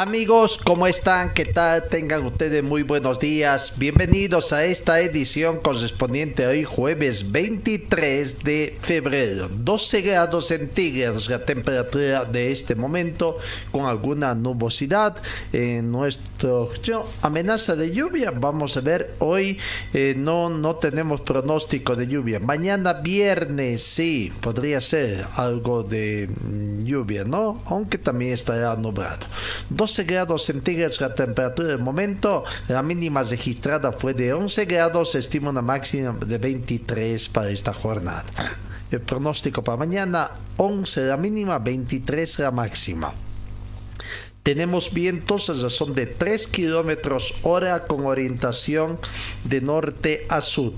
Amigos, ¿cómo están? ¿Qué tal? Tengan ustedes muy buenos días. Bienvenidos a esta edición correspondiente hoy jueves 23 de febrero. 12 grados centígrados la temperatura de este momento con alguna nubosidad en nuestro amenaza de lluvia. Vamos a ver hoy eh, no no tenemos pronóstico de lluvia. Mañana viernes sí podría ser algo de mm, lluvia, ¿no? Aunque también estará nublado. 12 grados centígrados la temperatura del momento, la mínima registrada fue de 11 grados, se estima una máxima de 23 para esta jornada. El pronóstico para mañana, 11 la mínima, 23 la máxima. Tenemos vientos a razón de 3 kilómetros hora con orientación de norte a sur.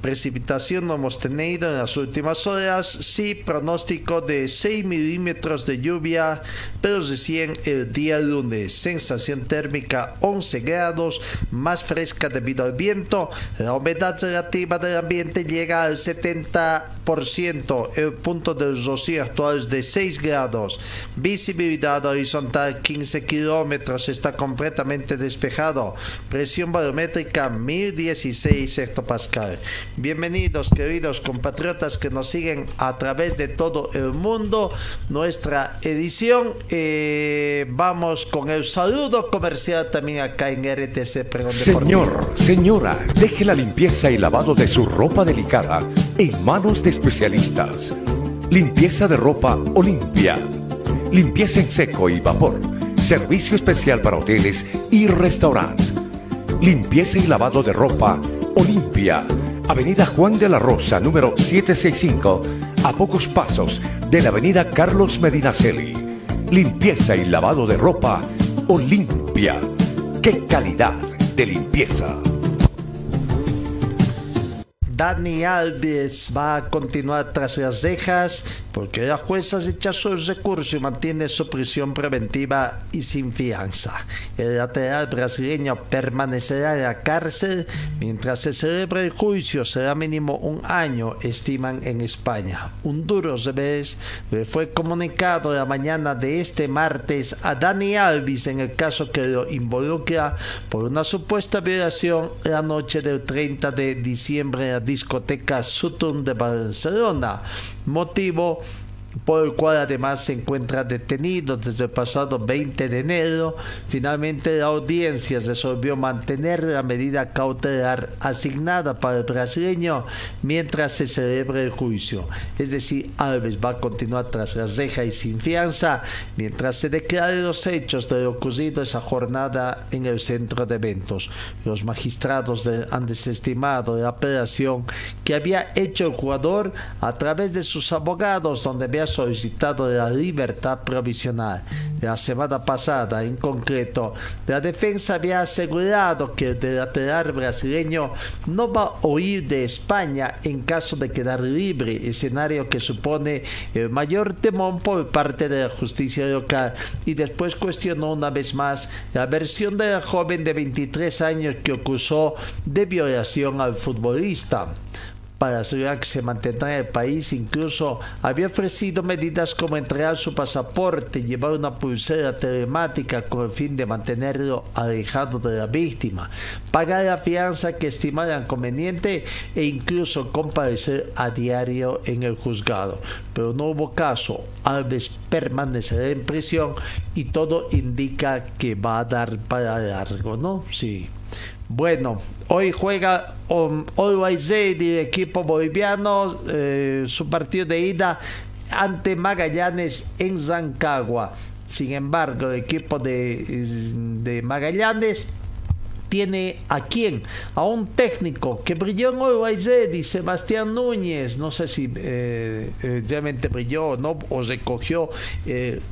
Precipitación no hemos tenido en las últimas horas. Sí, pronóstico de 6 milímetros de lluvia, pero recién el día lunes. Sensación térmica 11 grados, más fresca debido al viento. La humedad relativa del ambiente llega al 70%. El punto del rocío actual es de 6 grados. Visibilidad horizontal 15 kilómetros. Está completamente despejado. Presión barométrica 1016 hectopascal. Bienvenidos, queridos compatriotas que nos siguen a través de todo el mundo. Nuestra edición. eh, vamos con el saludo comercial también acá en RTC Pregón Señor, señora, deje la limpieza y lavado de su ropa delicada en manos de especialistas. Limpieza de ropa Olimpia. Limpieza en seco y vapor. Servicio especial para hoteles y restaurantes. Limpieza y lavado de ropa Olimpia. Avenida Juan de la Rosa, número 765, a pocos pasos de la Avenida Carlos Medinaceli. Limpieza y lavado de ropa Olimpia. ¡Qué calidad de limpieza! Dani Alves va a continuar tras las rejas porque la jueza rechazó el recurso y mantiene su prisión preventiva y sin fianza. El lateral brasileño permanecerá en la cárcel mientras se celebra el juicio. Será mínimo un año, estiman en España. Un duro revés le fue comunicado la mañana de este martes a Dani Alves en el caso que lo involucra por una supuesta violación la noche del 30 de diciembre en la discoteca Sutton de Barcelona. Motivo por el cual además se encuentra detenido desde el pasado 20 de enero. Finalmente la audiencia resolvió mantener la medida cautelar asignada para el brasileño mientras se celebra el juicio. Es decir, Alves va a continuar tras la reja y sin fianza mientras se declaren los hechos de lo ocurrido esa jornada en el centro de eventos. Los magistrados han desestimado la apelación que había hecho el jugador a través de sus abogados donde había solicitado la libertad provisional. La semana pasada, en concreto, la defensa había asegurado que el lateral brasileño no va a huir de España en caso de quedar libre, escenario que supone el mayor temor por parte de la justicia local. Y después cuestionó una vez más la versión de la joven de 23 años que acusó de violación al futbolista para asegurar que se mantendrá en el país. Incluso había ofrecido medidas como entregar su pasaporte, llevar una pulsera telemática con el fin de mantenerlo alejado de la víctima, pagar la fianza que estimara conveniente e incluso comparecer a diario en el juzgado. Pero no hubo caso. Alves permanecerá en prisión y todo indica que va a dar para largo, ¿no? Sí. Bueno, hoy juega Always el equipo boliviano, eh, su partido de ida ante Magallanes en Zancagua. Sin embargo, el equipo de, Magallanes tiene a quién? A un técnico que brilló en y Sebastián Núñez. No sé si eh, eh, realmente brilló o no, o recogió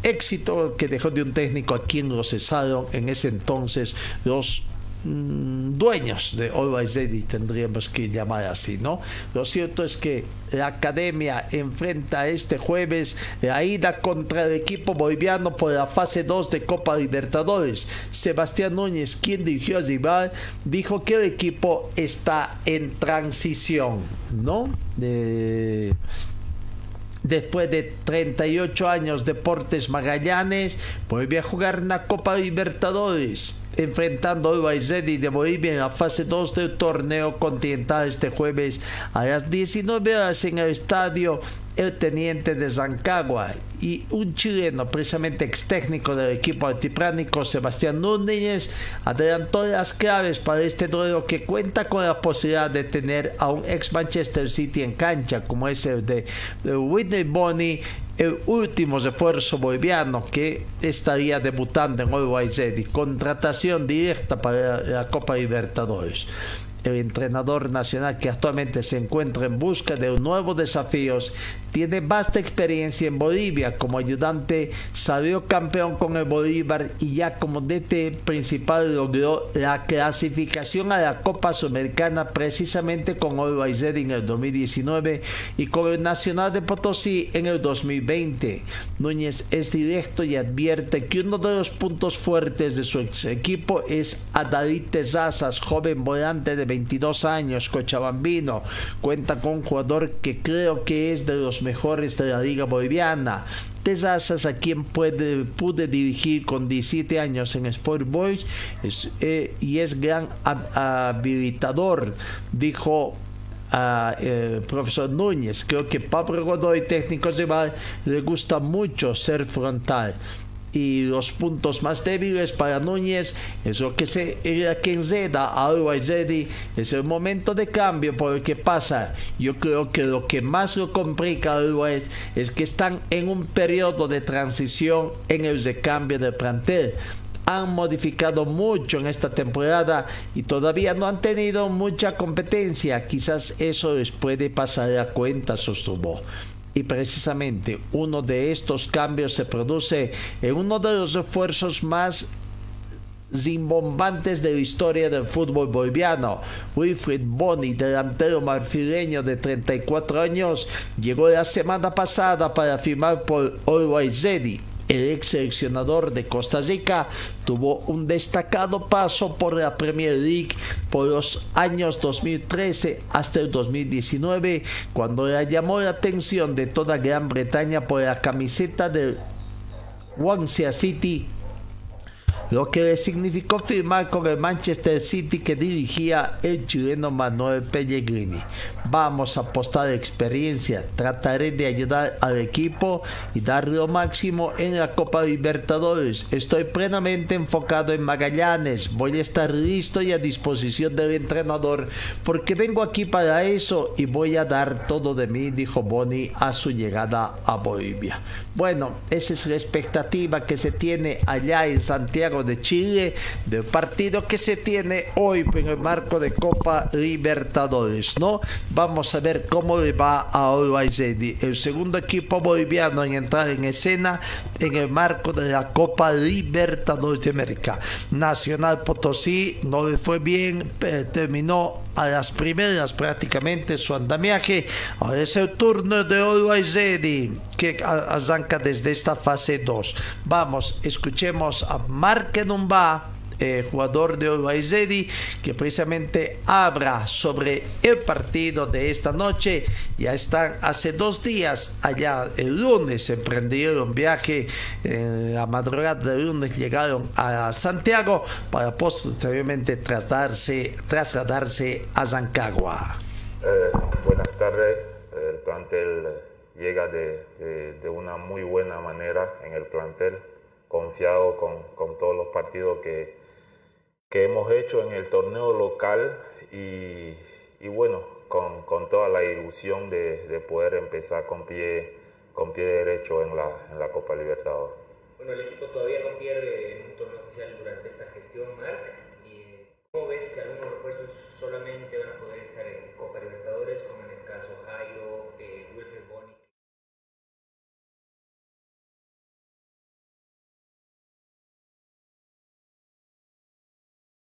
éxito que dejó de un técnico a quien lo cesaron en ese entonces los Mm, dueños de Always Ready, tendríamos que llamar así, ¿no? Lo cierto es que la academia enfrenta este jueves la ida contra el equipo boliviano por la fase 2 de Copa Libertadores. Sebastián Núñez, quien dirigió a rival, dijo que el equipo está en transición, ¿no? después de 38 años Deportes Magallanes, vuelve a jugar en la Copa Libertadores enfrentando a Ready de Bolivia en la fase 2 del torneo continental este jueves a las 19 horas en el estadio el teniente de Zancagua y un chileno, precisamente ex técnico del equipo altipránico, Sebastián Núñez, adelantó las claves para este duelo que cuenta con la posibilidad de tener a un ex Manchester City en cancha, como es el de Whitney Bonney, el último refuerzo boliviano que estaría debutando en Ready, contratación directa para la Copa Libertadores el entrenador nacional que actualmente se encuentra en busca de nuevos desafíos, tiene vasta experiencia en Bolivia como ayudante, salió campeón con el Bolívar y ya como DT principal logró la clasificación a la Copa Sudamericana precisamente con Always en el 2019 y con el Nacional de Potosí en el 2020. Núñez es directo y advierte que uno de los puntos fuertes de su equipo es David Tezazas, joven volante de 22 años, cochabambino, cuenta con un jugador que creo que es de los mejores de la liga boliviana. Tezazas, a quien puede, pude dirigir con 17 años en Sport Boys eh, y es gran habilitador, dijo a eh, profesor Núñez. Creo que Pablo Godoy, técnico rival, le gusta mucho ser frontal y los puntos más débiles para Núñez. Es lo que se que enreda a Always es el momento de cambio por el que pasa. Yo creo que lo que más lo complica a es que están en un periodo de transición en el recambio del plantel. Han modificado mucho en esta temporada y todavía no han tenido mucha competencia. Quizás eso les puede pasar a cuenta, sostuvo y precisamente uno de estos cambios se produce en uno de los esfuerzos más zimbombantes de la historia del fútbol boliviano. Wilfred Boni, delantero marfileño de 34 años, llegó la semana pasada para firmar por Always Ready el ex seleccionador de Costa Rica tuvo un destacado paso por la Premier League por los años 2013 hasta el 2019, cuando llamó la atención de toda Gran Bretaña por la camiseta del Swansea City lo que le significó firmar con el Manchester City que dirigía el chileno Manuel Pellegrini. Vamos a apostar experiencia, trataré de ayudar al equipo y dar lo máximo en la Copa Libertadores. Estoy plenamente enfocado en Magallanes, voy a estar listo y a disposición del entrenador porque vengo aquí para eso y voy a dar todo de mí, dijo Boni a su llegada a Bolivia. Bueno, esa es la expectativa que se tiene allá en Santiago de Chile del partido que se tiene hoy en el marco de Copa Libertadores, ¿no? Vamos a ver cómo le va a Always el segundo equipo boliviano en entrar en escena en el marco de la Copa Libertadores de América. Nacional Potosí no le fue bien, terminó a las primeras prácticamente su andamiaje. Ahora es el turno de Always que arranca desde esta fase 2. Vamos, escuchemos a Marc Kenumba, eh, jugador de Ready, que precisamente habla sobre el partido de esta noche. Ya están hace dos días allá, el lunes emprendieron viaje, en la madrugada del lunes llegaron a Santiago para posteriormente trasladarse, trasladarse a Zancagua. Eh, buenas tardes, el plantel llega de, de una muy buena manera en el plantel confiado con, con todos los partidos que, que hemos hecho en el torneo local y, y bueno, con, con, toda la ilusión de, de, poder empezar con pie, con pie derecho en la, en la Copa Libertadores. Bueno, el equipo todavía no pierde en un torneo oficial durante esta gestión, Marc. ¿Y ¿Cómo ves que algunos refuerzos solamente van a poder estar en Copa Libertadores, como en el caso Jairo, eh,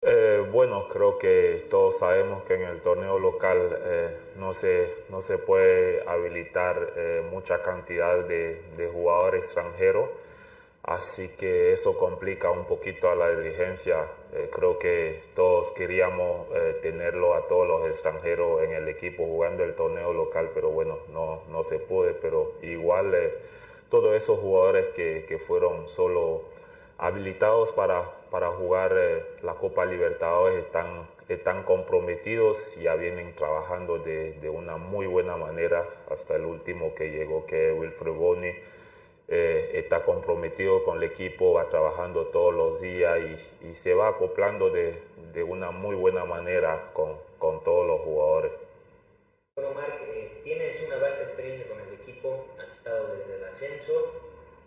Eh, bueno, creo que todos sabemos que en el torneo local eh, no, se, no se puede habilitar eh, mucha cantidad de, de, jugadores extranjeros, así que eso complica un poquito a la dirigencia. creo que todos queríamos tenerlo a todos los extranjeros en el equipo jugando el torneo local, pero bueno, no, no se puede, pero igual todos esos jugadores que, que fueron solo habilitados para, para jugar eh, la Copa Libertadores están, están comprometidos y ya vienen trabajando de, de, una muy buena manera hasta el último que llegó, que Wilfred Boni. Eh, está comprometido con el equipo, va trabajando todos los días y, y se va acoplando de, de, una muy buena manera con, con todos los jugadores. Bueno, Marc, eh, tienes una vasta experiencia con el equipo, has estado desde el ascenso,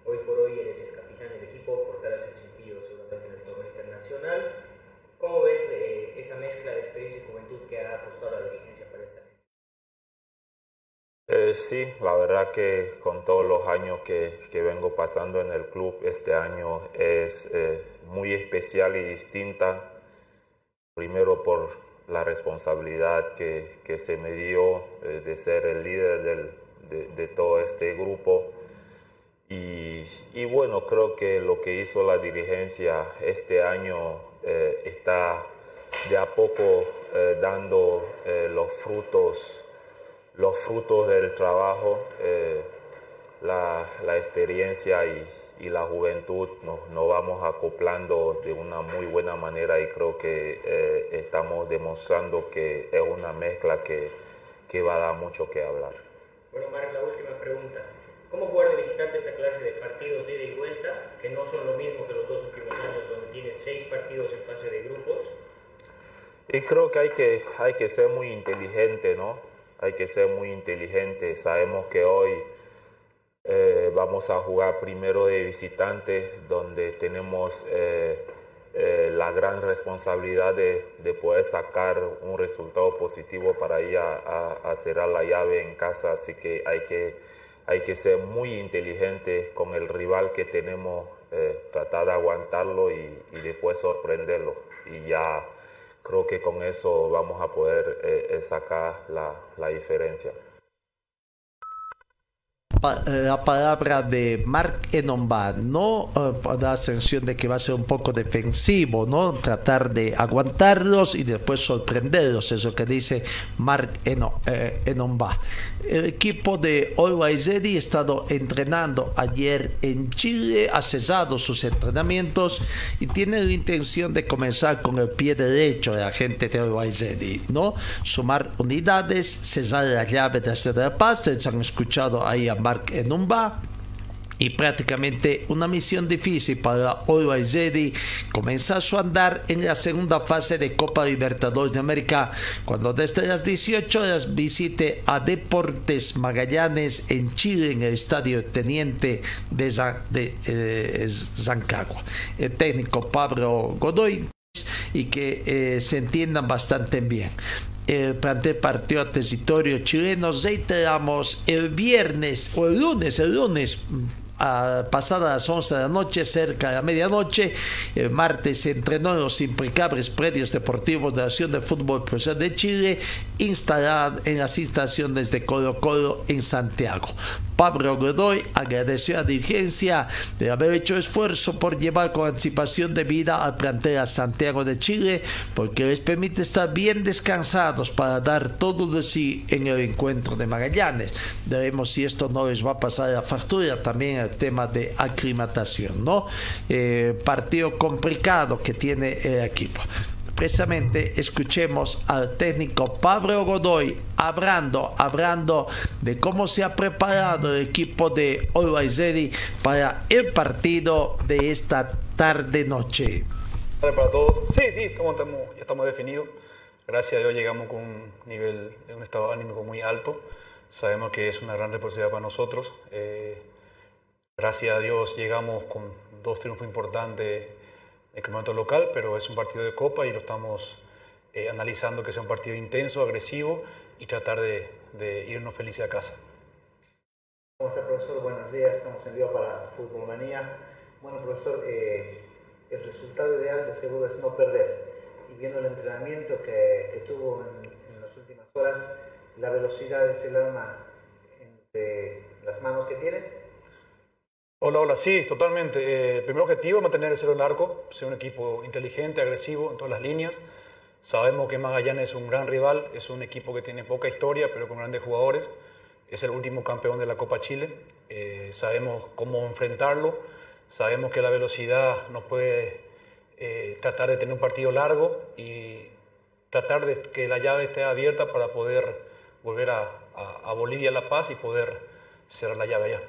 hoy por hoy eres el capitán del equipo, portarás el sentido seguramente en el torneo internacional. ¿Cómo ves de esa mezcla de experiencia y juventud que ha apostado la dirigencia para esta eh, sí, la verdad que con todos los años que, que, vengo pasando en el club, este año es eh, muy especial y distinta. Primero por la responsabilidad que, que se me dio eh, de ser el líder del, de, de, todo este grupo. Y, bueno, creo que lo que hizo la dirigencia este año eh, está de a poco eh, dando eh, los frutos, los frutos del trabajo, la, la, experiencia y, y, la juventud nos, nos, vamos acoplando de una muy buena manera y creo que estamos demostrando que es una mezcla que, que va a dar mucho que hablar. Bueno, Marc, la última pregunta. ¿Cómo jugar de visitante esta clase de partidos de ida y vuelta, que no son lo mismo que los dos últimos años, donde tienes seis partidos en fase de grupos? Y creo que hay que, hay que ser muy inteligente, ¿no? Hay que ser muy inteligente. Sabemos que hoy eh, vamos a jugar primero de visitante, donde tenemos eh, eh, la gran responsabilidad de, de, poder sacar un resultado positivo para ir a, a, a cerrar la llave en casa. Así que hay que hay que ser muy inteligente con el rival que tenemos, eh, tratar de aguantarlo y, después sorprenderlo. Y ya creo que con eso vamos a poder eh, sacar la, la diferencia la palabra de Mark Enomba, no uh, da la sensación de que va a ser un poco defensivo, ¿no? Tratar de aguantarlos y después sorprenderlos, eso que dice Mark eh, Enomba. El equipo de Always Ready ha estado entrenando ayer en Chile, ha cesado sus entrenamientos y tiene la intención de comenzar con el pie derecho de la gente de Always Ready, ¿no? Sumar unidades, cesar la llave de hacer de paz, se han escuchado ahí a Mark Enumba y prácticamente una misión difícil para Always Ready comenzar su andar en la segunda fase de Copa Libertadores de América cuando desde las 18 horas visite a Deportes Magallanes en Chile en el estadio Teniente de, Zan, de eh, Zancagua el técnico Pablo Godoy y que eh, se entiendan bastante bien el plantel partió a territorio chileno. Reiteramos el viernes o el lunes, el lunes a pasadas las 11 de la noche, cerca de la medianoche. El martes se entrenó en los impecables predios deportivos de la Asociación de Fútbol Profesional de Chile, instalada en las instalaciones de Colo Colo en Santiago. Pablo Godoy agradeció a la dirigencia de haber hecho esfuerzo por llevar con anticipación de vida al plantel a Santiago de Chile, porque les permite estar bien descansados para dar todo de sí en el encuentro de Magallanes. Veremos si esto no les va a pasar la factura también el tema de aclimatación, ¿no? Eh, partido complicado que tiene el equipo precisamente escuchemos al técnico Pablo Godoy hablando, hablando de cómo se ha preparado el equipo de Ready para el partido de esta tarde noche. Para todos. Sí, sí, estamos, ya estamos definidos. Gracias a Dios llegamos con un nivel, un estado anímico muy alto. Sabemos que es una gran responsabilidad para nosotros. Eh, gracias a Dios llegamos con dos triunfos importantes en el campeonato local, pero es un partido de copa y lo estamos eh, analizando que sea un partido intenso, agresivo y tratar de, irnos felices a casa. ¿Cómo está, profesor? Buenos días, estamos en vivo para Fútbol Manía. Bueno, profesor, eh, el resultado ideal de seguro es no perder. Y viendo el entrenamiento que, que tuvo en, en, las últimas horas, la velocidad es el arma entre las manos que tiene. Hola, hola, sí, totalmente. Eh, el primer objetivo es mantener el cero en arco, ser un equipo inteligente, agresivo en todas las líneas. Sabemos que Magallanes es un gran rival, es un equipo que tiene poca historia, pero con grandes jugadores. Es el último campeón de la Copa Chile. Eh, sabemos cómo enfrentarlo Sabemos que la velocidad nos puede eh, tratar de tener un partido largo y tratar de que la llave esté abierta para poder volver a, a, a Bolivia, La Paz y poder cerrar la llave allá.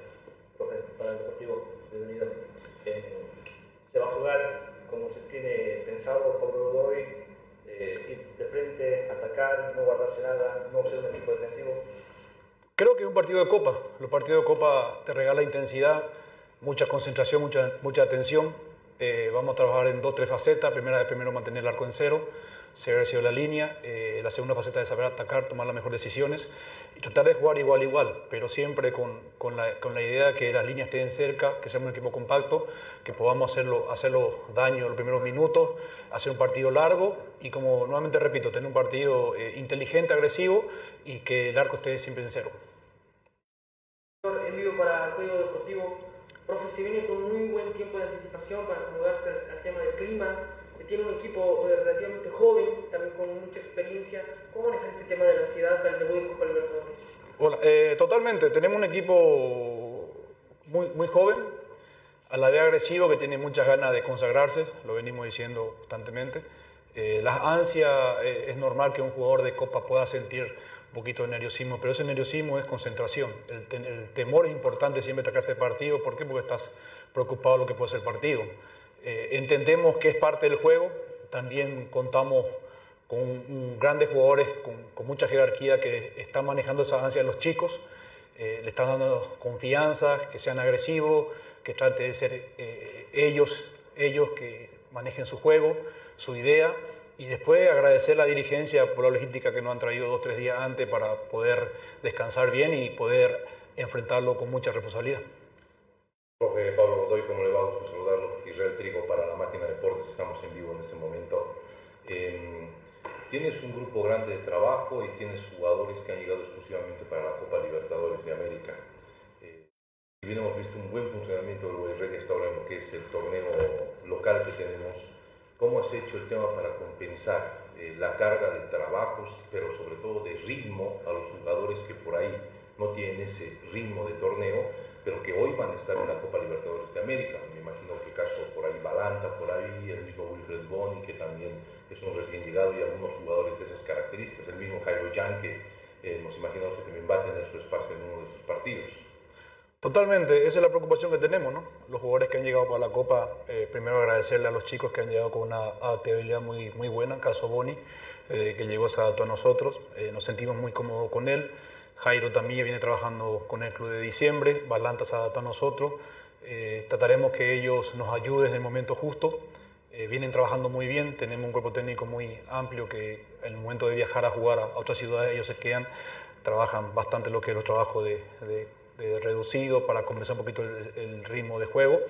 Para el Deportivo de eh, se va a jugar como se tiene pensado por Godoy, eh, ir de frente, atacar, no guardarse nada, no ser un equipo defensivo. Creo que es un partido de copa. Los partidos de copa te regalan intensidad mucha concentración, mucha, mucha atención. Eh, vamos a trabajar en dos, tres facetas. Primera de primero mantener el arco en cero, saber sido la línea. Eh, la segunda faceta de saber atacar, tomar las mejores decisiones y tratar de jugar igual, igual, pero siempre con, con, la, con la, idea de que las líneas estén cerca, que seamos un equipo compacto, que podamos hacerlo, hacerlo daño en los primeros minutos, hacer un partido largo y como nuevamente repito, tener un partido eh, inteligente, agresivo y que el arco esté siempre en cero. En vivo para el Código Deportivo, profe, se viene con muy buen tiempo de anticipación para acomodarse al tema del clima, tiene un equipo eh, relativamente joven, también con mucha experiencia. ¿Cómo manejar este tema de la ansiedad para el debut en Copa Libertadores? Hola, eh, totalmente. Tenemos un equipo muy, muy joven, a la vez agresivo, que tiene muchas ganas de consagrarse, lo venimos diciendo constantemente. Eh, la ansia, eh, es normal que un jugador de Copa pueda sentir un poquito de nerviosismo, pero ese nerviosismo es concentración. El, el temor es importante siempre atacarse el partido. ¿Por qué? Porque estás preocupado de lo que puede ser el partido. Eh, entendemos que es parte del juego, también contamos con grandes jugadores con, mucha jerarquía que están manejando esa ansia de los chicos, eh, le están dando confianza, que sean agresivos, que traten de ser eh, ellos, ellos que manejen su juego, su idea, y después agradecer la dirigencia por la logística que nos han traído dos o tres días antes para poder descansar bien y poder enfrentarlo con mucha responsabilidad. Pablo Godoy, ¿cómo le va? Trigo para la Máquina de Deportes, estamos en vivo en este momento. Eh, tienes un grupo grande de trabajo y tienes jugadores que han llegado exclusivamente para la Copa Libertadores de América. Eh, si bien hemos visto un buen funcionamiento del Guayrey hasta ahora en lo que es el torneo local que tenemos, ¿cómo has hecho el tema para compensar eh, la carga de trabajos, pero sobre todo de ritmo a los jugadores que por ahí no tienen ese ritmo de torneo? pero que hoy van a estar en la Copa Libertadores de América. Me imagino que caso por ahí Balanta, por ahí el mismo Wilfred Boni, que también es un recién llegado y algunos jugadores de esas características, el mismo Jairo Jan, que eh, nos imaginamos que también va a tener su espacio en uno de estos partidos. Totalmente, esa es la preocupación que tenemos, ¿no? Los jugadores que han llegado para la Copa, eh, primero agradecerle a los chicos que han llegado con una adaptabilidad muy, muy buena, caso Boni, eh, que llegó, se adaptó a nosotros, nos sentimos muy cómodos con él. Jairo también viene trabajando con el club de diciembre, Balanta se adapta a nosotros. Eh, trataremos que ellos nos ayuden en el momento justo. Eh, vienen trabajando muy bien, tenemos un cuerpo técnico muy amplio que en el momento de viajar a jugar a, a otras ciudades ellos se quedan, trabajan bastante lo que es los trabajos de, reducido para compensar un poquito el, ritmo de juego.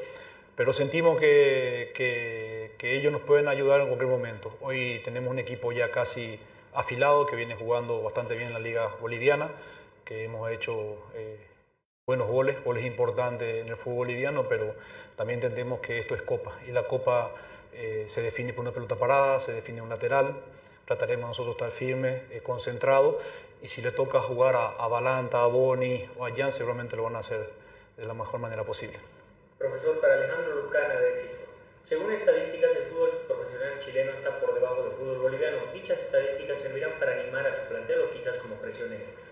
Pero sentimos que, que, que ellos nos pueden ayudar en cualquier momento. Hoy tenemos un equipo ya casi afilado que viene jugando bastante bien en la liga boliviana que hemos hecho eh, buenos goles, goles importantes en el fútbol boliviano, pero también entendemos que esto es copa y la copa eh, se define por una pelota parada, se define un lateral. Trataremos nosotros estar firmes, eh, concentrados y si le toca jugar a, a, Balanta, a Boni o a Jan, seguramente lo van a hacer de la mejor manera posible. Profesor, para Alejandro Lucana de éxito. Según estadísticas, el fútbol profesional chileno está por debajo del fútbol boliviano. ¿Dichas estadísticas servirán para animar a su plantel o quizás como presión extra?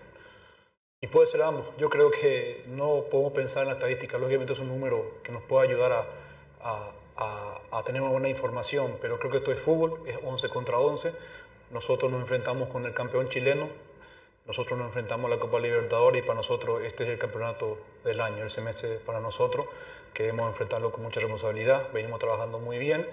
Y puede ser ambos. Yo creo que no podemos pensar en la estadística. Lógicamente es un número que nos puede ayudar a, tener una buena información, pero creo que esto es fútbol, es 11 contra 11. Nosotros nos enfrentamos con el campeón chileno, nosotros nos enfrentamos a la Copa Libertadores y para nosotros este es el campeonato del año, el semestre para nosotros. Queremos enfrentarlo con mucha responsabilidad, venimos trabajando muy bien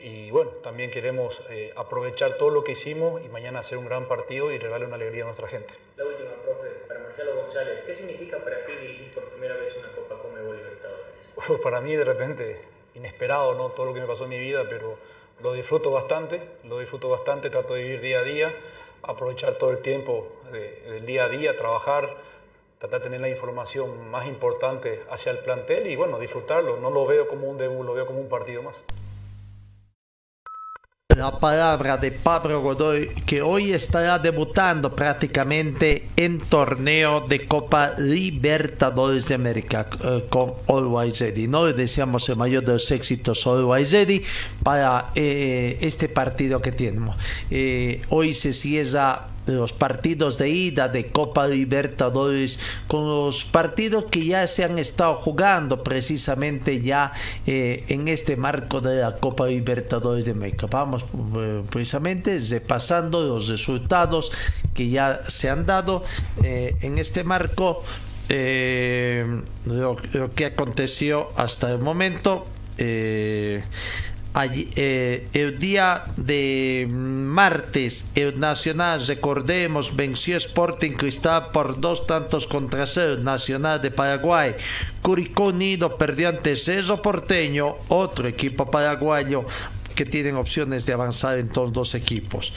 y bueno, también queremos eh, aprovechar todo lo que hicimos y mañana hacer un gran partido y regalarle una alegría a nuestra gente. La última, profe, para Marcelo González, ¿qué significa para ti dirigir por primera vez una Copa Conmebol Libertadores? para mí de repente inesperado, ¿no? Todo lo que me pasó en mi vida, pero lo disfruto bastante, lo disfruto bastante, trato de vivir día a día aprovechar todo el tiempo del día a día, trabajar, tratar de tener la información más importante hacia el plantel y bueno, disfrutarlo. No lo veo como un debut, lo veo como un partido más la palabra de Pablo Godoy, que hoy estará debutando prácticamente en torneo de Copa Libertadores de América eh, con Always Ready. No le deseamos el mayor de los éxitos Always Ready para eh, este partido que tenemos. Eh, hoy se cierra los partidos de ida de Copa Libertadores con los partidos que ya se han estado jugando precisamente ya eh, en este marco de la Copa Libertadores de México. Vamos eh, precisamente repasando los resultados que ya se han dado eh, en este marco. Lo, lo, que aconteció hasta el momento eh, el día de martes, el Nacional, recordemos, venció Sporting Cristal por dos tantos contra cero. Nacional de Paraguay. Curicó Unido perdió ante Cerro Porteño, otro equipo paraguayo que tienen opciones de avanzar en todos dos equipos.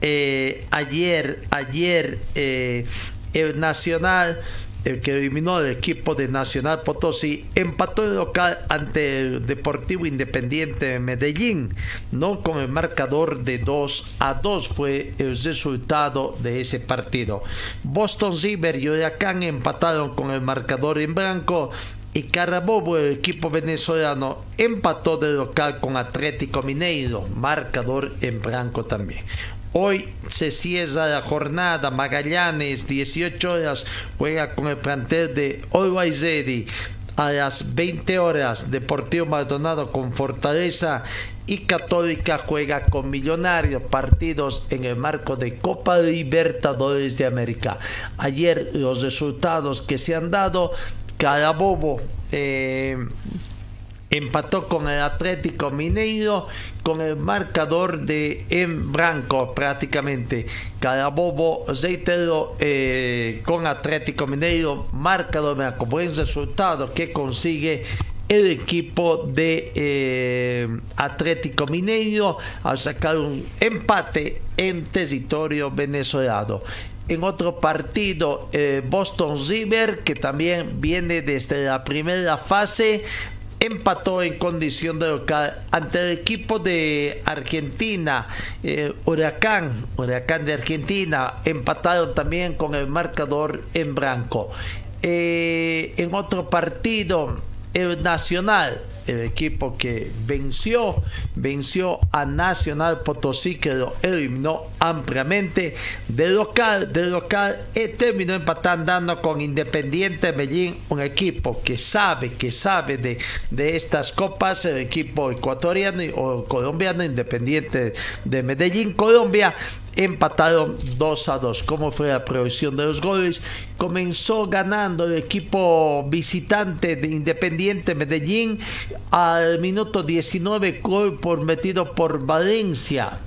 Eh, ayer, ayer, eh, el Nacional el que eliminó al equipo de Nacional Potosí, empató el local ante el Deportivo Independiente de Medellín, no con el marcador de 2 a 2 fue el resultado de ese partido. Boston River y Huracán empataron con el marcador en blanco y Carabobo, el equipo venezolano, empató de local con Atlético Mineiro, marcador en blanco también. Hoy se cierra la jornada. Magallanes, 18 horas, juega con el plantel de Always. A las 20 horas, Deportivo Maldonado con Fortaleza y Católica juega con Millonarios, partidos en el marco de Copa Libertadores de América. Ayer los resultados que se han dado, Carabobo eh, empató con el Atlético Mineiro con el marcador de en blanco prácticamente. Carabobo, reitero, eh, con Atlético Mineiro, marcador con buen resultado que consigue el equipo de eh, Atlético Mineiro al sacar un empate en territorio venezolano en otro partido eh, Boston River que también viene desde la primera fase empató en condición de local ante el equipo de Argentina, eh, Huracán, Huracán de Argentina, empataron también con el marcador en blanco. Eh, en otro partido, el Nacional el equipo que venció, venció a Nacional Potosí, que lo eliminó ampliamente. De local, de local, eh, terminó empatando con Independiente Medellín, un equipo que sabe, que sabe de, de estas copas, el equipo ecuatoriano o colombiano, Independiente de Medellín, Colombia empataron 2 a 2. ¿Cómo fue la provisión de los goles? Comenzó ganando el equipo visitante de Independiente Medellín al minuto 19, gol por metido por Valencia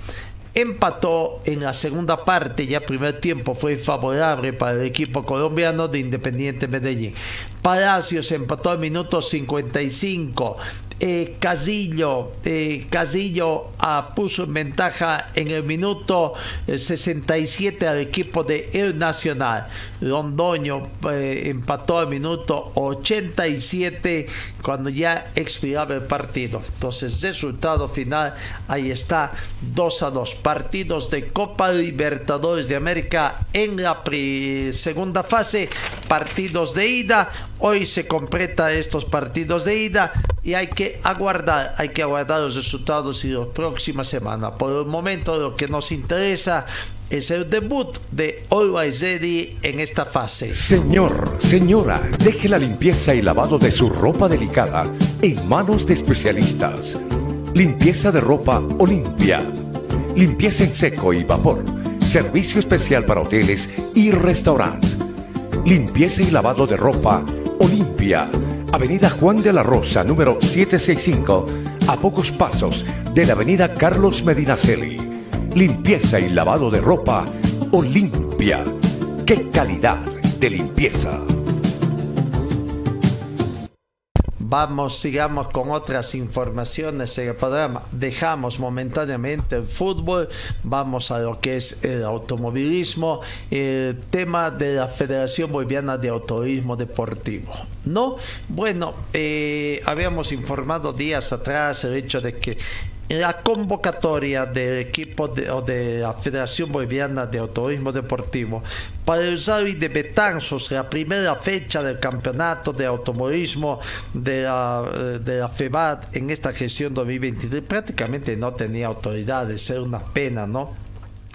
empató en la segunda parte, ya primer tiempo fue favorable para el equipo colombiano de Independiente Medellín. Palacios empató al minuto 55. Eh, Casillo, eh, Casillo ah, puso en ventaja en el minuto 67 eh, al equipo de El Nacional. Londoño eh, empató al minuto 87 cuando ya expiraba el partido. Entonces, resultado final, ahí está, 2 a 2. Partidos de Copa Libertadores de América en la segunda fase, partidos de ida. Hoy se completa estos partidos de ida y hay que aguardar, hay que aguardar los resultados y la próxima semana. Por el momento lo que nos interesa es el debut de Always Ready en esta fase. Señor, señora, deje la limpieza y lavado de su ropa delicada en manos de especialistas. Limpieza de ropa Olimpia. Limpieza en seco y vapor. Servicio especial para hoteles y restaurantes. Limpieza y lavado de ropa Olimpia. Avenida Juan de la Rosa, número 765, a pocos pasos de la Avenida Carlos Medinaceli. Limpieza y lavado de ropa Olimpia. ¡Qué calidad de limpieza! Vamos, sigamos con otras informaciones en el programa. Dejamos momentáneamente el fútbol, vamos a lo que es el automovilismo, el tema de la Federación Boliviana de Autorismo Deportivo. No, bueno, eh, habíamos informado días atrás el hecho de que la convocatoria del equipo de, de, la Federación Boliviana de Autorismo Deportivo para el Rally de Betanzos, la primera fecha del campeonato de automovilismo de la, eh, de la FEBAD en esta gestión 2023, prácticamente no tenía autoridades, era una pena, ¿no?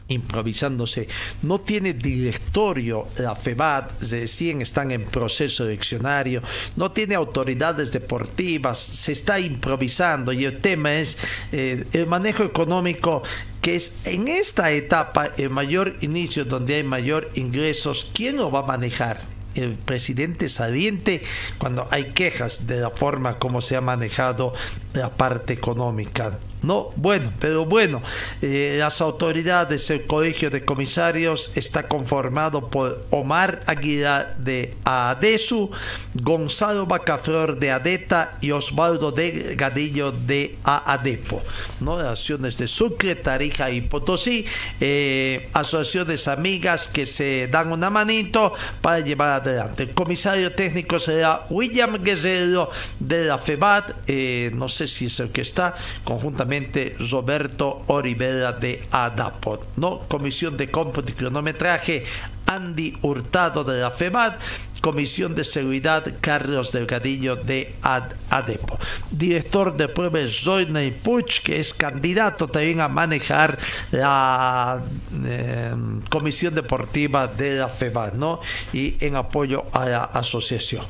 Improvisándose. No tiene directorio la FEBAT, recién están en proceso eleccionario, no tiene autoridades deportivas, se está improvisando y el tema es eh, el manejo económico que es en esta etapa el mayor inicio donde hay mayor ingresos, ¿quién lo va a manejar? el presidente saliente cuando hay quejas de la forma como se ha manejado la parte económica. No, bueno, pero bueno, eh, las autoridades, el colegio de comisarios está conformado por Omar Aguilar de ADESU, Gonzalo Bacaflor de ADETA y Osvaldo Delgadillo de AADEPO. ¿no? Relaciones de Sucre, Tarija y Potosí, eh, asociaciones amigas que se dan una manito para llevar adelante. El comisario técnico será William Guerrero de la FEBAT, eh, no sé si es el que está conjuntamente Roberto Orivera de ADAPO, ¿no? Comisión de cómputo y cronometraje, Andy Hurtado de la FEMAD, Comisión de Seguridad Carlos Delgadillo de ADEPO. Director de pruebas Zoyne Puch, que es candidato también a manejar la eh, Comisión Deportiva de la FEMAD, ¿no? Y en apoyo a la asociación.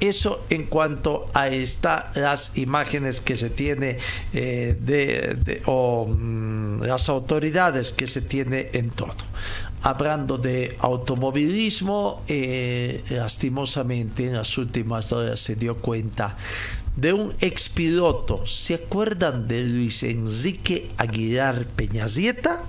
Eso en cuanto a las imágenes que se tiene eh, de, o mm, las autoridades que se tiene en todo. Hablando de automovilismo, eh, lastimosamente en las últimas horas se dio cuenta de un expiloto. ¿Se acuerdan de Luis Enrique Aguilar Peñazieta?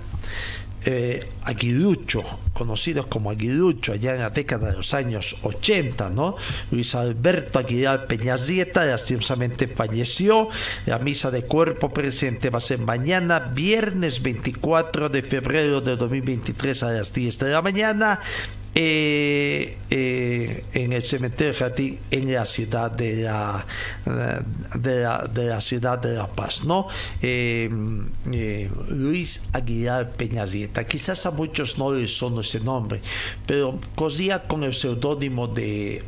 Eh, Aguilucho, conocidos como Aguilucho allá en la década de los años 80, ¿no? Luis Alberto Aguilar Peñazieta lastimosamente falleció. La misa de cuerpo presente va a ser mañana, viernes 24 de febrero de 2023 a las 10 de la mañana eh, eh, en el cementerio Jardín en la ciudad de la, de la, de ciudad de La Paz, ¿no? Eh, Luis Aguilar Peñazieta. Quizás a muchos no les sonó ese nombre, pero cosía con el seudónimo de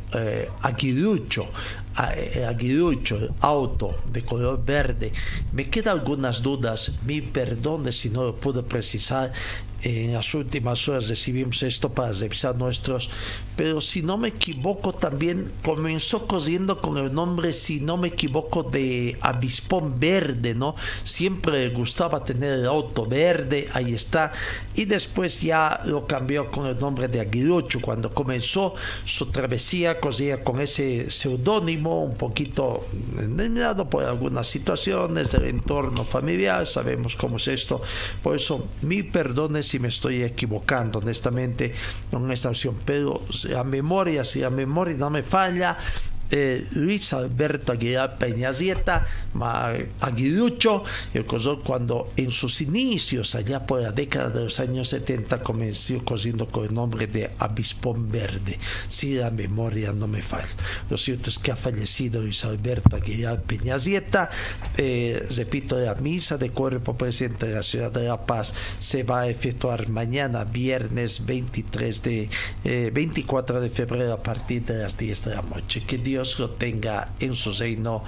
Aguilucho. Aguilucho, auto de color verde. Me quedan algunas dudas, mi perdone si no lo puedo precisar en las últimas horas recibimos esto para revisar nuestros, pero si no me equivoco también comenzó corriendo con el nombre, si no me equivoco, de Abispón Verde, ¿no? Siempre gustaba tener el auto verde, ahí está, y después ya lo cambió con el nombre de Aguilucho, cuando comenzó su travesía, corría con ese seudónimo, un poquito envenenado por algunas situaciones del entorno familiar, sabemos cómo es esto, por eso mi perdones si me estoy equivocando honestamente en esta opción, pero a memoria, si a memoria no me falla, Luis Alberto Aguilar Peñazieta, Aguilucho, el cuando en sus inicios, allá por la década de los años 70, comenzó cosiendo con el nombre de Abispón Verde, si la memoria no me falla. Lo cierto es que ha fallecido Luis Alberto Aguilar Peñazieta, eh, repito, la misa de cuerpo presente de la ciudad de La Paz se va a efectuar mañana, viernes 23 de, 24 eh, de febrero a partir de las 10 de la noche. Que Dios lo tenga en su reino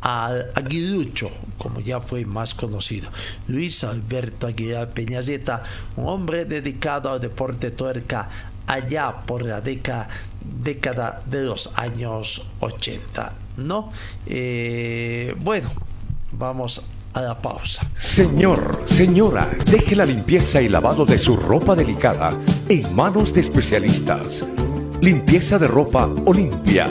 al Aguilucho, como ya fue más conocido. Luis Alberto Aguilar Peñazeta, un hombre dedicado al deporte tuerca, allá por la década, década de los años 80, ¿no? Eh, bueno, vamos a la pausa. Señor, señora, deje la limpieza y lavado de su ropa delicada en manos de especialistas. Limpieza de ropa Olimpia.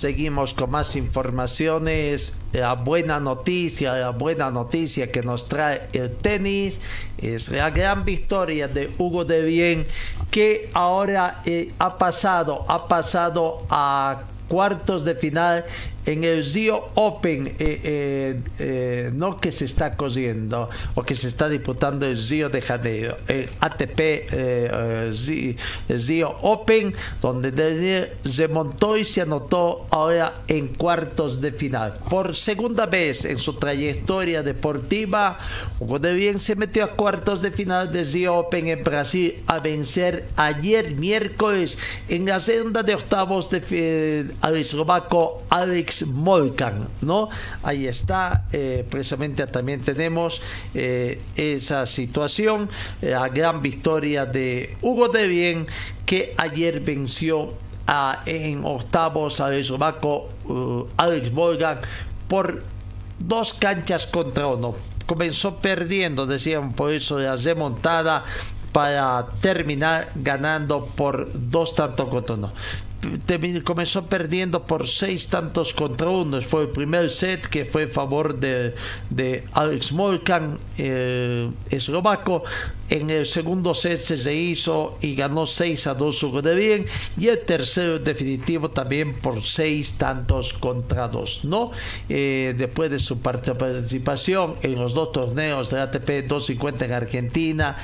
Seguimos con más informaciones. La buena noticia, la buena noticia que nos trae el tenis es la gran victoria de Hugo de Bien que ahora eh, ha pasado, ha pasado a cuartos de final en el Zio Open, eh, eh, eh, no que se está cosiendo o que se está disputando el Zio de Janeiro, el ATP Zio, Open, donde Daniel se montó y se anotó ahora en cuartos de final. Por segunda vez en su trayectoria deportiva, Hugo de Bien se metió a cuartos de final de Zio Open en Brasil a vencer ayer miércoles en la senda de octavos de, al eslovaco Alex Molkan, ¿no? Ahí está, eh, precisamente también tenemos eh, esa situación, la gran victoria de Hugo de Bien, que ayer venció a, en octavos al eslovaco uh, Alex Molkan por dos canchas contra uno. Comenzó perdiendo, decían por eso la remontada para terminar ganando por dos tantos contra uno comenzó perdiendo por seis tantos contra uno. Fue el primer set que fue a favor de, de Alex Molkan, eh, eslovaco. En el segundo set se hizo y ganó 6 a 2 Hugo de Bien. Y el tercero definitivo también por 6 tantos contra 2. ¿no? Eh, después de su participación en los dos torneos de ATP 250 en Argentina,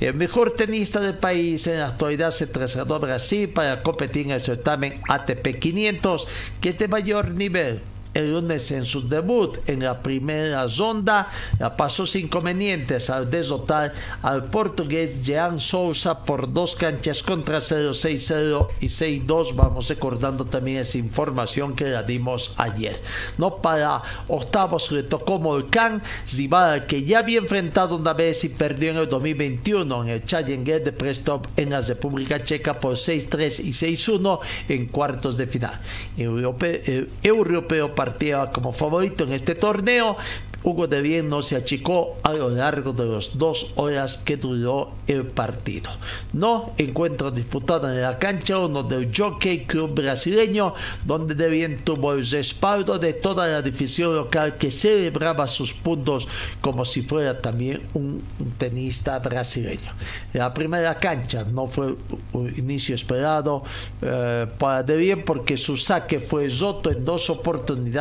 el mejor tenista del país en la actualidad se trasladó a Brasil para competir en el certamen ATP 500, que es de mayor nivel el lunes en su debut en la primera ronda la pasó sin inconvenientes al desotar al portugués Jean Sousa por dos canchas contra 0, 6-0 y 6-2 vamos recordando también esa información que la dimos ayer. No para octavos le tocó Molcán rival que ya había enfrentado una vez y perdió en el 2021 en el Challenger de Prestop en la República Checa por 6-3 y 6-1 en cuartos de final. Europeo, el europeo partía como favorito en este torneo, Hugo de Bien no se achicó a lo largo de las dos horas que duró el partido. No encuentro disputado en la cancha uno del Jockey Club brasileño, donde de Bien tuvo el respaldo de toda la división local que celebraba sus puntos como si fuera también un tenista brasileño. La primera cancha no fue un inicio esperado eh, para de Bien porque su saque fue roto en dos oportunidades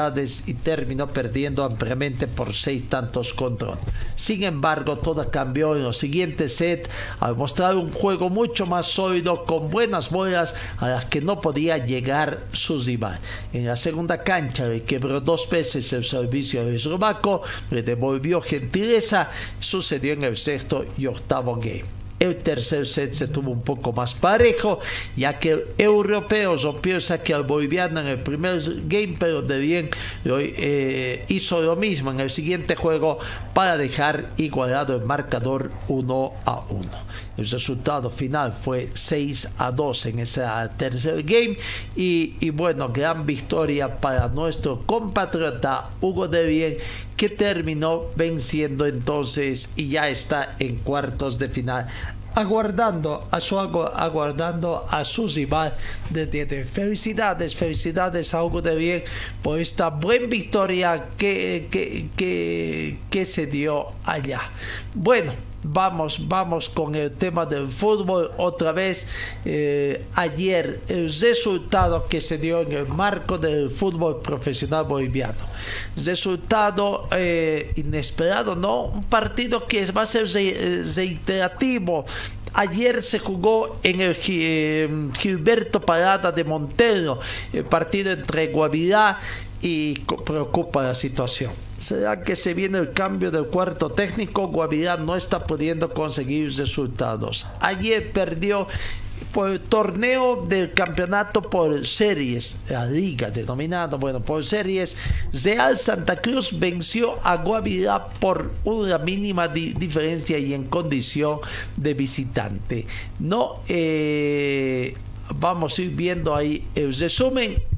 y terminó perdiendo ampliamente por seis tantos contra Sin embargo, todo cambió en los siguientes sets al mostrar un juego mucho más sólido con buenas bolas a las que no podía llegar su rival. En la segunda cancha le quebró dos veces el servicio de eslovaco, le devolvió gentileza, sucedió en el sexto y octavo game. El tercer set se tuvo un poco más parejo, ya que el europeo rompió el saque al boliviano en el primer game, pero de bien eh, hizo lo mismo en el siguiente juego para dejar igualado el marcador 1 a 1. El resultado final fue 6 a 2 en ese tercer game. Y, bueno, gran victoria para nuestro compatriota Hugo de Bien que terminó venciendo entonces y ya está en cuartos de final aguardando a su aguardando a su rival de, felicidades felicidades a Hugo de Bien por esta buena victoria que, que, que se dio allá. Bueno vamos, vamos con el tema del fútbol otra vez. Eh, ayer el resultado que se dio en el marco del fútbol profesional boliviano. Resultado eh, inesperado, ¿no? Un partido que va a ser reiterativo. Ayer se jugó en el eh, Gilberto Parada de Montero, el partido entre Guavirá y preocupa la situación. ¿Será que se viene el cambio del cuarto técnico? Guavirá no está pudiendo conseguir resultados. Ayer perdió por el torneo del campeonato por series, la liga denominada, bueno, por series, Real Santa Cruz venció a Guavirá por una mínima diferencia y en condición de visitante. No, eh, vamos a ir viendo ahí el resumen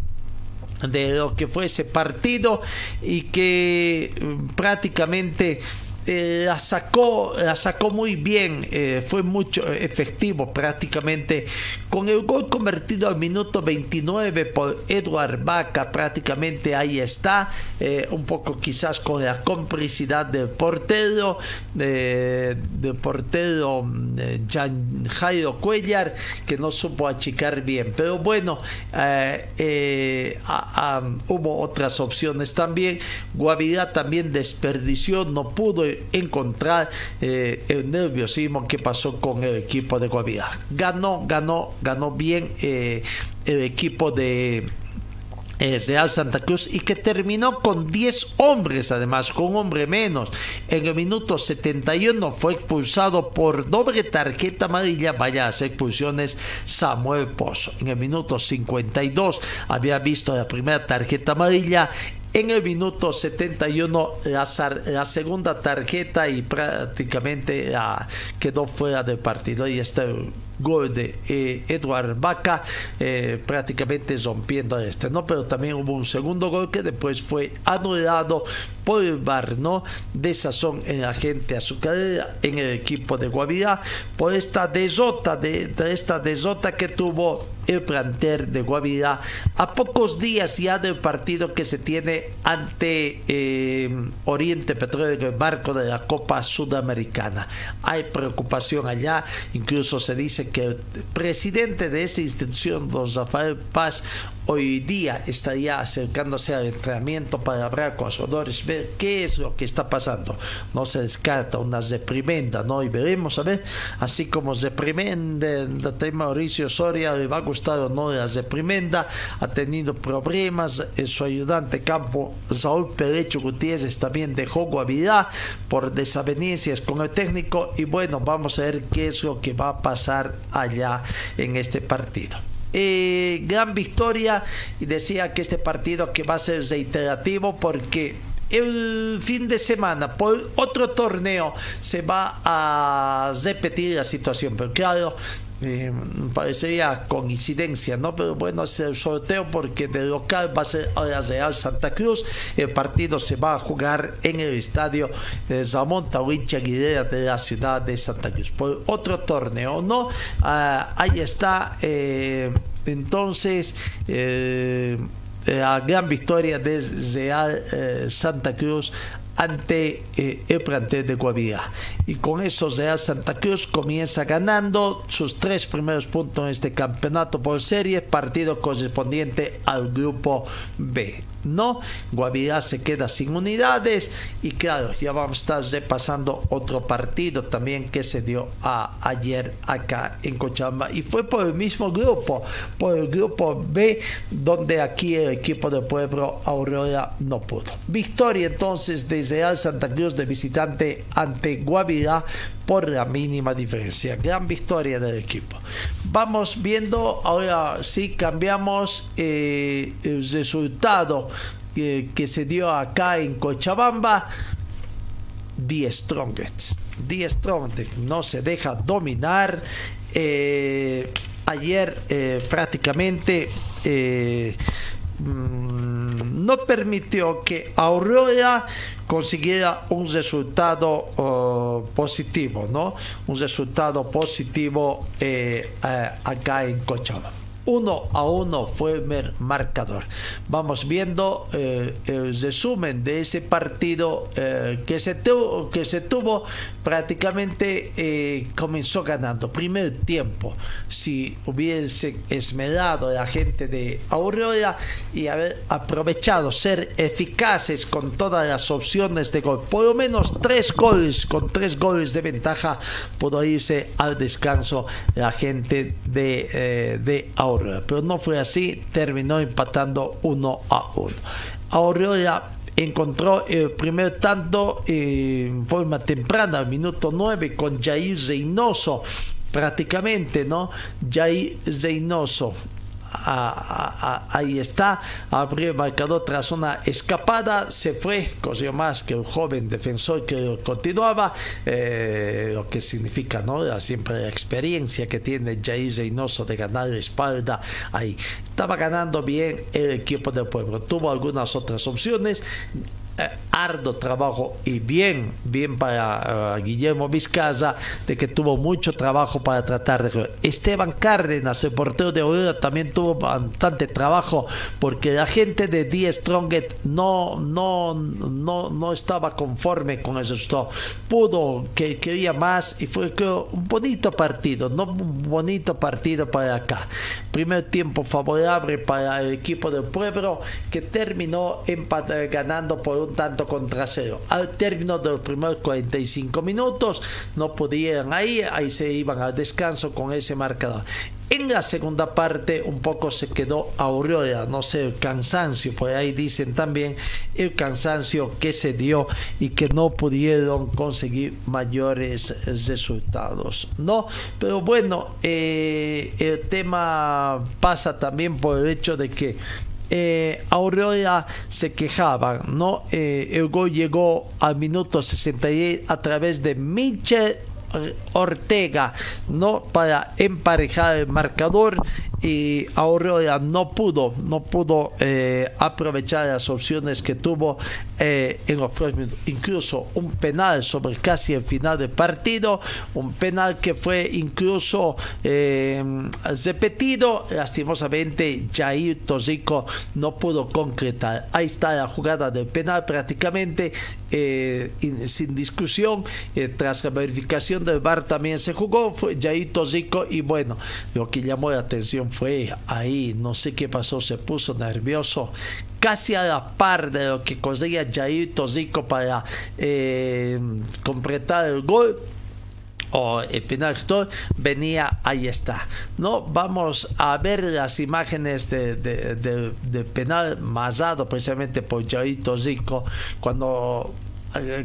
de lo que fue ese partido y que mm, prácticamente eh, la sacó la sacó muy bien eh, fue mucho efectivo prácticamente con el gol convertido al minuto 29 por Edward Vaca prácticamente ahí está eh, un poco quizás con la complicidad del portero del portero Jan Jairo Cuellar que no supo achicar bien. Pero bueno hubo otras opciones también. Guavirá también desperdició no pudo encontrar eh, el nerviosismo que pasó con el equipo de Guavirá. Ganó, ganó, ganó bien eh, el equipo de eh, Real Santa Cruz y que terminó con 10 hombres, además, con un hombre menos. En el minuto 71 fue expulsado por doble tarjeta amarilla, vaya las expulsiones, Samuel Pozo. En el minuto 52 había visto la primera tarjeta amarilla en el minuto 71 la, la segunda tarjeta y prácticamente quedó fuera del partido. Y está gol de eh, Edward Vaca, eh, prácticamente rompiendo este, ¿no? Pero también hubo un segundo gol que después fue anulado por el bar, ¿no? De sazón en la gente azucarera en el equipo de Guavirá por esta desota, de, esta desota que tuvo el planter de Guavirá a pocos días ya del partido que se tiene ante eh, Oriente Petróleo en el marco de la Copa Sudamericana. Hay preocupación allá, incluso se dice que el presidente de esa institución, don Rafael Paz, hoy día estaría acercándose al entrenamiento para hablar con los jugadores, ver qué es lo que está pasando. No se descarta una reprimenda, ¿no? Y veremos, a ver, así como reprimenda de Mauricio Soria, le va a gustar o no la reprimenda, ha tenido problemas, en su ayudante campo, Saúl Perecho Gutiérrez, también dejó Guavirá por desavenencias con el técnico y bueno, vamos a ver qué es lo que va a pasar allá en este partido. Eh, gran victoria. Y decía que este partido que va a ser reiterativo porque el fin de semana por otro torneo se va a repetir la situación. Pero claro eh, parecería coincidencia, ¿no? Pero bueno, es el sorteo porque de local va a ser ahora Real Santa Cruz. El partido se va a jugar en el estadio de Ramón Tauricha Aguilera de la ciudad de Santa Cruz. Por otro torneo, ¿no? Ah, ahí está. Eh, entonces. Eh, la gran victoria de Real Santa Cruz ante eh, el plantel de Guavirá. Y con eso Real Santa Cruz comienza ganando sus tres primeros puntos en este campeonato por serie, partido correspondiente al grupo B no. Guavirá se queda sin unidades y claro, ya vamos a estar repasando otro partido también que se dio ayer acá en Cochabamba y fue por el mismo grupo, por el grupo B, donde aquí el equipo del pueblo Aurora no pudo. Victoria entonces de Real Santa Cruz de visitante ante Guavirá por la mínima diferencia. Gran victoria del equipo. Vamos viendo, ahora sí cambiamos eh, el resultado que, se dio acá en Cochabamba. The Strongest. The Strongest no se deja dominar. Eh, ayer eh, prácticamente mm, no permitió que Aurora consiguiera un resultado oh, positivo, ¿no? Un resultado positivo eh, eh, acá en Cochabamba. Uno a uno fue el marcador. Vamos viendo eh, el resumen de ese partido eh, que, se tuvo, que se tuvo prácticamente eh, comenzó ganando. Primer tiempo, si hubiese esmerado la gente de Aurora y haber aprovechado, ser eficaces con todas las opciones de gol, por lo menos tres goles, con tres goles de ventaja, pudo irse al descanso la gente de, de Aurora pero no fue así, terminó empatando uno a uno. Aurora encontró el primer tanto en forma temprana, minuto 9, con Jair Reynoso, prácticamente, ¿no? Jair Reynoso ahí está, abrió el marcador tras una escapada, se fue, corrió más que un joven defensor que continuaba, eh, lo que significa ¿no? siempre la experiencia que tiene Jair Reynoso de ganar la espalda ahí. Estaba ganando bien el equipo del pueblo, tuvo algunas otras opciones arduo trabajo y bien, bien para eh, Guillermo Vizcaza, de que tuvo mucho trabajo para tratar de... Esteban Cárdenas, el portero de Aurora, también tuvo bastante trabajo porque la gente de Die Stronget no, no, no, no estaba conforme con eso. Pudo, que quería más y fue un bonito partido, no un bonito partido para acá. Primer tiempo favorable para el equipo del pueblo que terminó ganando por un tanto contra cero. Al término de los primeros 45 minutos no podían ahí, ahí se iban al descanso con ese marcador. En la segunda parte un poco se quedó Aurora, no sé, el cansancio, por ahí dicen también el cansancio que se dio y que no pudieron conseguir mayores resultados, ¿no? Pero bueno, eh, el tema pasa también por el hecho de que eh, Aurora se quejaba, ¿no? Eh, el gol llegó al minuto 66 a través de Michel Ortega, ¿no? Para emparejar el marcador y Aurora no pudo, no pudo eh, aprovechar las opciones que tuvo eh, en los próximos, incluso un penal sobre casi el final del partido, un penal que fue incluso eh, repetido, lastimosamente Jair Tosico no pudo concretar. Ahí está la jugada del penal prácticamente sin discusión, tras la verificación del VAR también se jugó, fue Jair Tosico y bueno, lo que llamó la atención fue ahí, no sé qué pasó, se puso nervioso, casi a la par de lo que conseguía Jair Tosico para eh, completar el gol. O el penal venía ahí está. No vamos a ver las imágenes de, de, penal masado precisamente por Jair Tosico cuando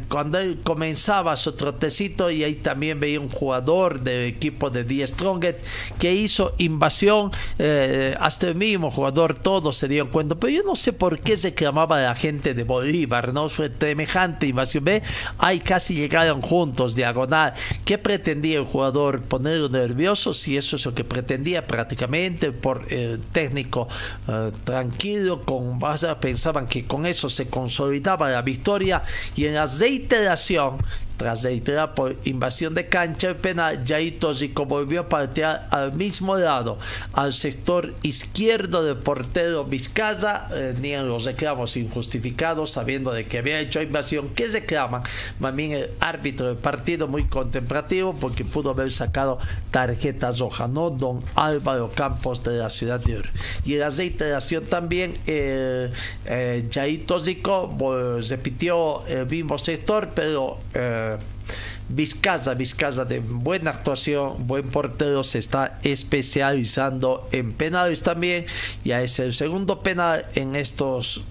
cuando él comenzaba su trotecito y ahí también veía un jugador del equipo de Die Strongest que hizo invasión eh, hasta el mismo jugador todos se dieron cuenta. Pero yo no sé por qué se clamaba la gente de Bolívar no fue semejante invasión. Ve ahí casi llegaron juntos diagonal. ¿qué pretendía el jugador ponerlo nervioso si eso es lo que pretendía prácticamente por el técnico eh, tranquilo con pensaban que con eso se consolidaba la victoria y en la reiteración tras reiterar por invasión de cancha el penal, Jair Tóxico volvió a patear al mismo lado, al sector izquierdo del portero Vizcaya, eh, ni en los reclamos injustificados, sabiendo de que había hecho invasión, que reclaman, más bien el árbitro del partido muy contemplativo, porque pudo haber sacado tarjeta roja, ¿no? Don Álvaro Campos de la ciudad de Ur. Y en la reiteración también, eh, eh, Tóxico repitió el mismo sector, pero... Eh, Vizcaza, Vizcaza de buena actuación, buen portero, se está especializando en penales también. Ya es el segundo penal en estos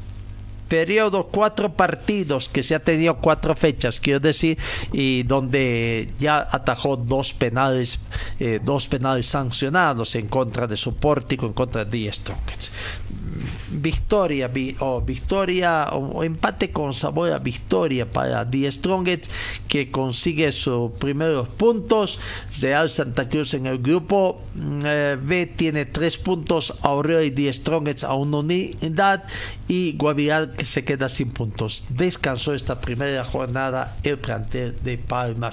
periodos, cuatro partidos que se ha tenido cuatro fechas, quiero decir, y donde ya atajó dos penales, eh, dos penales sancionados en contra de su pórtico, en contra de Die victoria o victoria o, empate con sabor a victoria para The Strongest que consigue sus primeros puntos. Real Santa Cruz en el grupo eh, B tiene tres puntos Aurora y The Strongest a una unidad y Guaviral que se queda sin puntos. Descansó esta primera jornada el plantel de Palma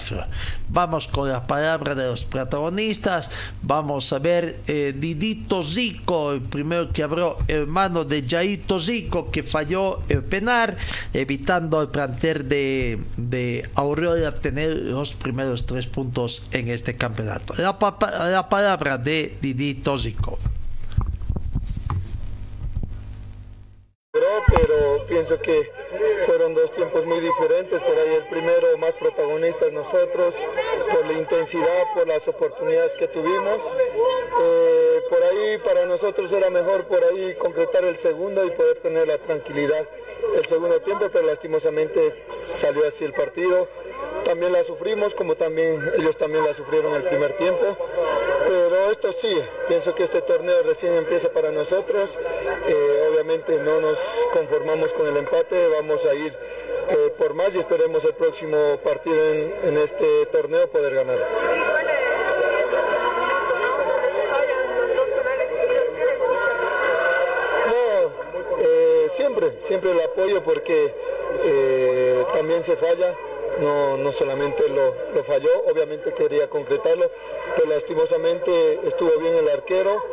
vamos con la palabra de los protagonistas. Vamos a ver eh, Didito Zico el primero que abrió hermano de Jair Tosico que falló el penal, evitando al plantel de, de Aurora tener los primeros tres puntos en este campeonato. La, la palabra de Didi Tosico. Pero pienso que fueron dos tiempos muy diferentes, por ahí el primero más protagonistas nosotros, por la intensidad, por las oportunidades que tuvimos. Eh, por ahí para nosotros era mejor por ahí concretar el segundo y poder tener la tranquilidad el segundo tiempo, pero lastimosamente salió así el partido. También la sufrimos, como también ellos también la sufrieron el primer tiempo. Pero esto sí, pienso que este torneo recién empieza para nosotros. Eh, obviamente no nos conformamos con el empate, vamos a ir eh, por más y esperemos el próximo partido en este torneo poder ganar. Siempre, el apoyo porque eh, también se falla. No, no solamente lo, lo falló, obviamente quería concretarlo, pero lastimosamente estuvo bien el arquero.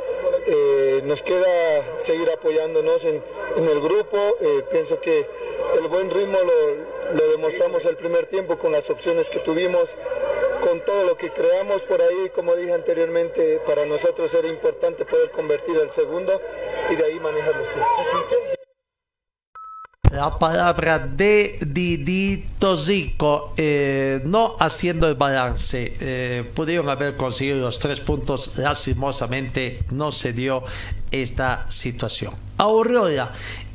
Eh, nos queda seguir apoyándonos en, en el grupo. Eh, pienso que el buen ritmo lo, lo demostramos el primer tiempo con las opciones que tuvimos, con todo lo que creamos por ahí, como dije anteriormente, para nosotros era importante poder convertir el segundo y de ahí manejar los tiempos. La palabra de Didi Tozico, eh, no haciendo el balance, eh, pudieron haber conseguido los tres puntos, lastimosamente no se dio esta situación. Aurora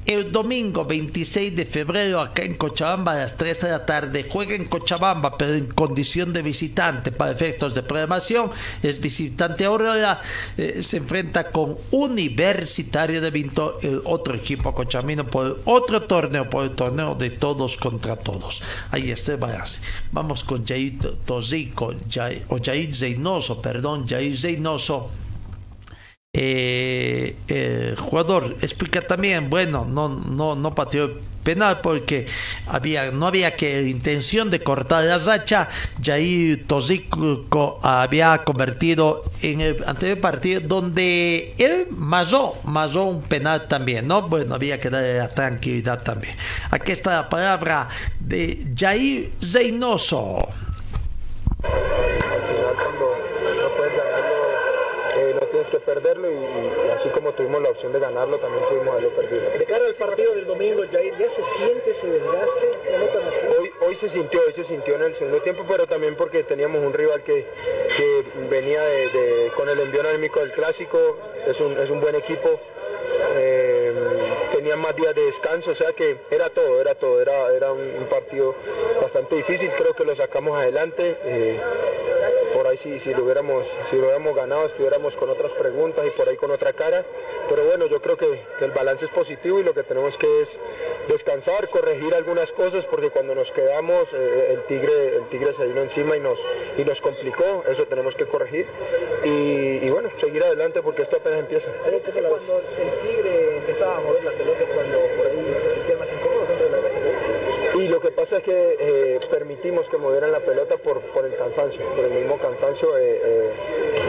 el domingo 26 de febrero, acá en Cochabamba, a las 3 de la tarde, juega en Cochabamba, pero en condición de visitante para efectos de programación. Es visitante Aurora, eh, se enfrenta con Universitario de Vinto, el otro equipo cochamino, por otro torneo, por el torneo de todos contra todos. Ahí está el balance. Vamos con Jair Tozico, Jair, o Jair Zeynoso, perdón, Jair Zeynoso eh, el jugador explica también, bueno, no, no, no pateó penal porque había, no había que intención de cortar la racha. Jair Tozico había convertido en el anterior partido donde él masó, masó un penal también, ¿no? Bueno, había que darle la tranquilidad también. Aquí está la palabra de Jair Zeynoso. Que perderlo y, y, así como tuvimos la opción de ganarlo, también tuvimos haberlo perdido. De cara al partido del domingo, Jair, ¿ya se siente ese desgaste? ¿Lo notan así? Hoy, hoy se sintió, hoy se sintió en el segundo tiempo, pero también porque teníamos un rival que, que venía de, de, con el envío anímico del clásico, es un, es un buen equipo. Eh, tenían más días de descanso, o sea que era todo, era todo, era, era un, un partido bastante difícil, creo que lo sacamos adelante. Eh, por ahí si, si, lo hubiéramos, si lo hubiéramos ganado estuviéramos con otras preguntas y por ahí con otra cara. Pero bueno, yo creo que, el balance es positivo y lo que tenemos que es descansar, corregir algunas cosas porque cuando nos quedamos eh, el, tigre, el tigre se vino encima y nos, y nos complicó, eso tenemos que corregir y, bueno, seguir adelante porque esto apenas empieza. Es que eh, permitimos que movieran la pelota por, el cansancio, por el mismo cansancio. Eh, eh,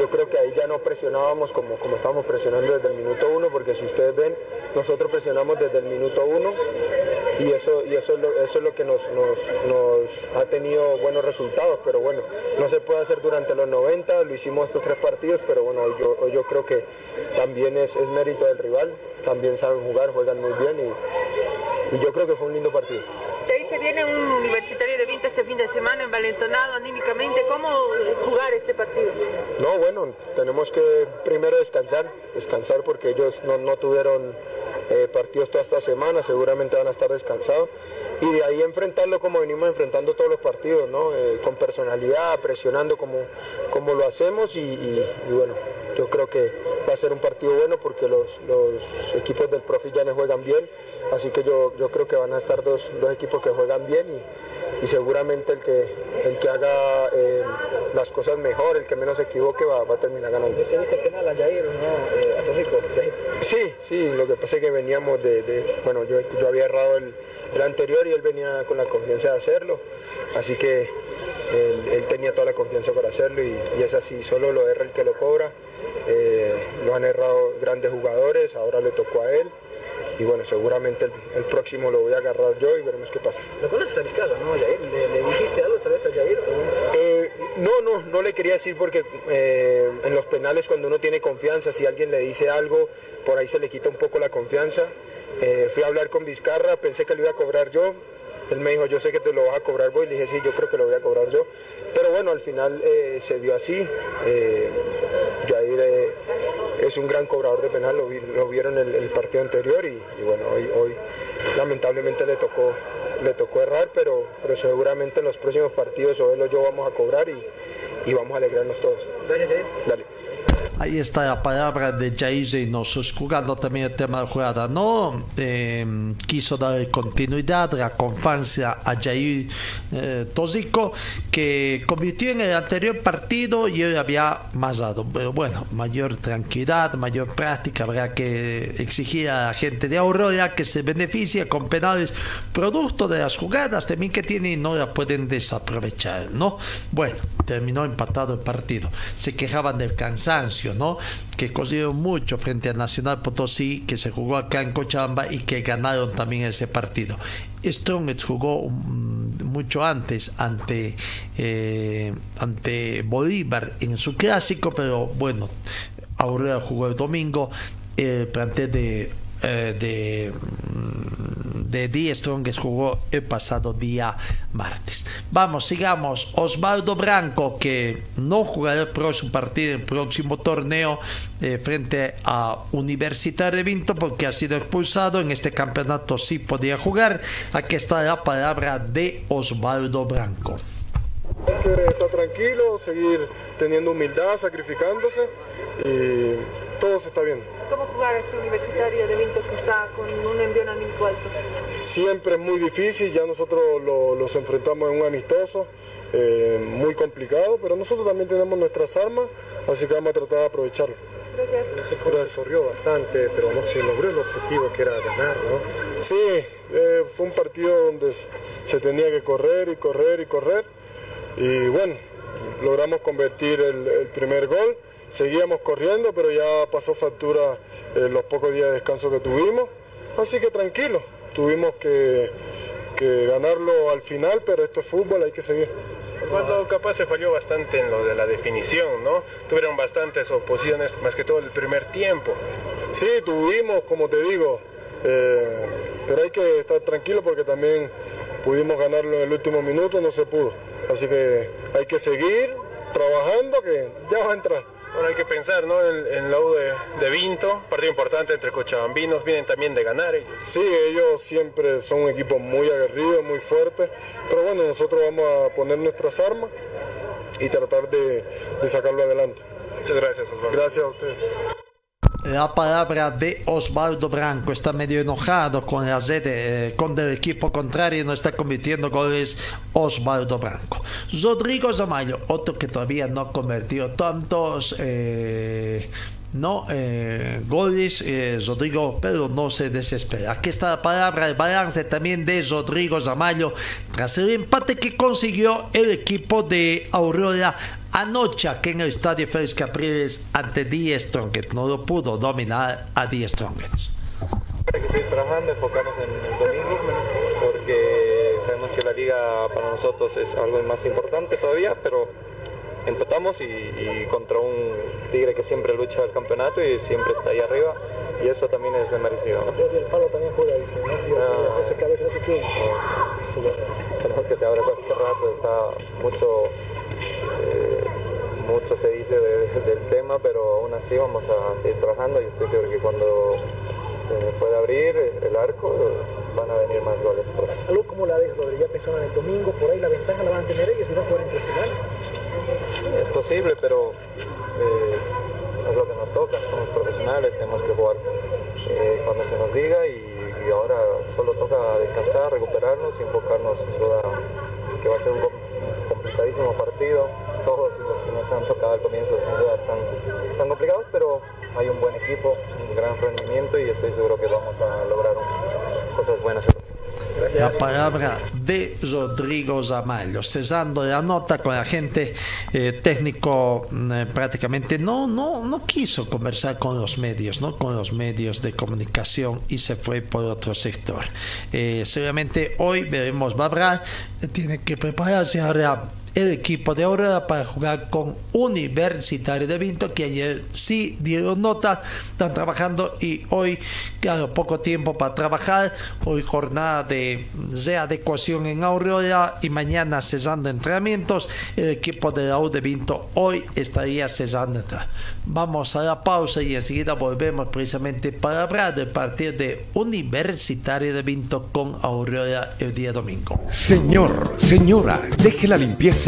yo creo que ahí ya no presionábamos como, como estábamos presionando desde el minuto uno, porque si ustedes ven, nosotros presionamos desde el minuto uno y eso, y eso, es, lo, eso es lo que nos, nos, ha tenido buenos resultados, pero bueno, no se puede hacer durante los 90, lo hicimos estos tres partidos, pero bueno, yo, yo creo que también es, es mérito del rival, también saben jugar, juegan muy bien y yo creo que fue un lindo partido. Ahí se viene un universitario de Vinto este fin de semana envalentonado anímicamente. ¿Cómo jugar este partido? No, bueno, tenemos que primero descansar, descansar porque ellos no, no tuvieron eh, partidos toda esta semana, seguramente van a estar descansados. Y de ahí enfrentarlo como venimos enfrentando todos los partidos, ¿no? Eh, con personalidad, presionando como, como lo hacemos y bueno, yo creo que va a ser un partido bueno porque los, los equipos del Profi ya no juegan bien, así que yo, yo creo que van a estar dos, dos equipos que juegan bien y, y, seguramente el que, el que haga eh, las cosas mejor, el que menos se equivoque va, va a terminar ganando. ¿Se viste penal a Jair, no? Eh, a. Sí, sí, lo que pasa es que veníamos de, de bueno, yo, yo había errado el, el anterior y él venía con la confianza de hacerlo, así que él, él, tenía toda la confianza para hacerlo y, y, es así, solo lo erra el que lo cobra. Eh, lo han errado grandes jugadores, ahora le tocó a él y bueno, seguramente el, el, próximo lo voy a agarrar yo y veremos qué pasa. ¿Lo conoces a Vizcarra, no, Jair? ¿Le, ¿Le, dijiste algo otra vez a Jair? Eh, no, no, no le quería decir porque eh, en los penales cuando uno tiene confianza, si alguien le dice algo, por ahí se le quita un poco la confianza. Eh, fui a hablar con Vizcarra, pensé que lo iba a cobrar yo, él me dijo, yo sé que te lo vas a cobrar vos, y le dije, sí, yo creo que lo voy a cobrar yo. Pero bueno, al final eh, se dio así. Eh, Jair eh, es un gran cobrador de penal, lo, vieron el, el partido anterior y, bueno, hoy, hoy lamentablemente le tocó, le tocó errar, pero, pero seguramente en los próximos partidos o él o yo vamos a cobrar y, y vamos a alegrarnos todos. Gracias, Jair. Dale. Ahí está la palabra de Jair Reynoso, jugando también el tema de jugada, ¿no? Eh, quiso dar continuidad, la confianza a Jair eh, Tosico, que convirtió en el anterior partido y él había más dado. Pero bueno, mayor tranquilidad, mayor práctica, habrá que exigir a la gente de Aurora que se beneficie con penales producto de las jugadas también que tienen y no las pueden desaprovechar, ¿no? Bueno, terminó empatado el partido. Se quejaban del cansancio Que cosieron mucho frente a Nacional Potosí, que se jugó acá en Cochabamba y que ganaron también ese partido. Strongets jugó mm, mucho antes ante, eh, ante Bolívar en su clásico, pero bueno, Aurora jugó el domingo. El de eh, de, mm, de Die Strongest jugó el pasado día martes. Vamos, sigamos. Osvaldo Branco, que no jugará el próximo partido, el próximo torneo eh, frente a Universidad de Vinto porque ha sido expulsado. En este campeonato sí podía jugar. Aquí está la palabra de Osvaldo Branco. Hay tranquilo, seguir teniendo humildad, sacrificándose y todo está bien. ¿Cómo jugar a este universitario de Vinto que está con un envío anímico alto? Siempre es muy difícil, ya nosotros los enfrentamos en un amistoso, eh, muy complicado, pero nosotros también tenemos nuestras armas, así que vamos a tratar de aprovecharlo. Gracias. Se corrió bastante, pero no se logró el objetivo que era ganar, ¿no? Sí, eh, fue un partido donde se tenía que correr y correr y correr, y bueno, logramos convertir el primer gol seguíamos corriendo, pero ya pasó factura eh, los pocos días de descanso que tuvimos. Así que tranquilo, tuvimos que, ganarlo al final, pero esto es fútbol, hay que seguir. Cuando capaz se falló bastante en lo de la definición, ¿no? Tuvieron bastantes oposiciones, más que todo el primer tiempo. Sí, tuvimos, como te digo, eh, pero hay que estar tranquilo porque también pudimos ganarlo en el último minuto, no se pudo. Así que hay que seguir trabajando que ya va a entrar. Bueno, hay que pensar ¿no? en, en la U de, Vinto, partido importante entre cochabambinos, vienen también de ganar. Ellos. Sí, ellos siempre son un equipo muy aguerrido, muy fuerte, pero bueno, nosotros vamos a poner nuestras armas y tratar de, de sacarlo adelante. Muchas gracias, Osvaldo. Gracias a ustedes. La palabra de Osvaldo Branco está medio enojado con la sede, eh, con el equipo contrario, no está convirtiendo goles Osvaldo Branco. Rodrigo Zamayo, otro que todavía no ha convertido tantos eh, no eh, goles, Rodrigo, pero no se desespera. Aquí está la palabra, el balance también de Rodrigo Zamayo tras el empate que consiguió el equipo de Aurora anoche aquí en el estadio Félix Capriles ante Die Strongest. No lo pudo dominar a Die Strongest. Hay que seguir trabajando, enfocarnos en el domingo, porque sabemos que la liga para nosotros es algo más importante todavía, pero empatamos y, contra un Tigre que siempre lucha el campeonato y siempre está ahí arriba y eso también es merecido. el palo también juega, dice, ¿no? Ah, ese cabeza ese que... Esperemos que se abra cualquier rato, está mucho... Mucho se dice del tema, pero aún así vamos a seguir trabajando y estoy seguro que cuando se pueda abrir el arco van a venir más goles. ¿Algo como la ves, Rodríguez? Ya pensando en el domingo, por ahí la ventaja la van a tener ellos y no pueden impresionar. Es posible, pero eh, es lo que nos toca. Somos profesionales, tenemos que jugar eh, cuando se nos diga y, ahora solo toca descansar, recuperarnos y enfocarnos en duda que va a ser un complicadísimo partido todos los que nos han tocado al comienzo sin duda están, están complicados, pero hay un buen equipo, un gran rendimiento y estoy seguro que vamos a lograr cosas buenas. La palabra de Rodrigo Zamallo, cesando la nota con la gente eh, técnico, mm, eh, prácticamente no, no, no quiso conversar con los medios, ¿no? con los medios de comunicación y se fue por otro sector. Eh, seguramente hoy veremos Babra, tiene que prepararse ahora equipo de Aurora para jugar con Universitario de Vinto, que ayer sí dieron nota, están trabajando y hoy, claro, poco tiempo para trabajar, hoy jornada de readecuación en Aurora y mañana cesando entrenamientos, el equipo de la U de Vinto hoy estaría cesando. Vamos a la pausa y enseguida volvemos precisamente para hablar del partido de Universitario de Vinto con Aurora el día domingo. Señor, señora, deje la limpieza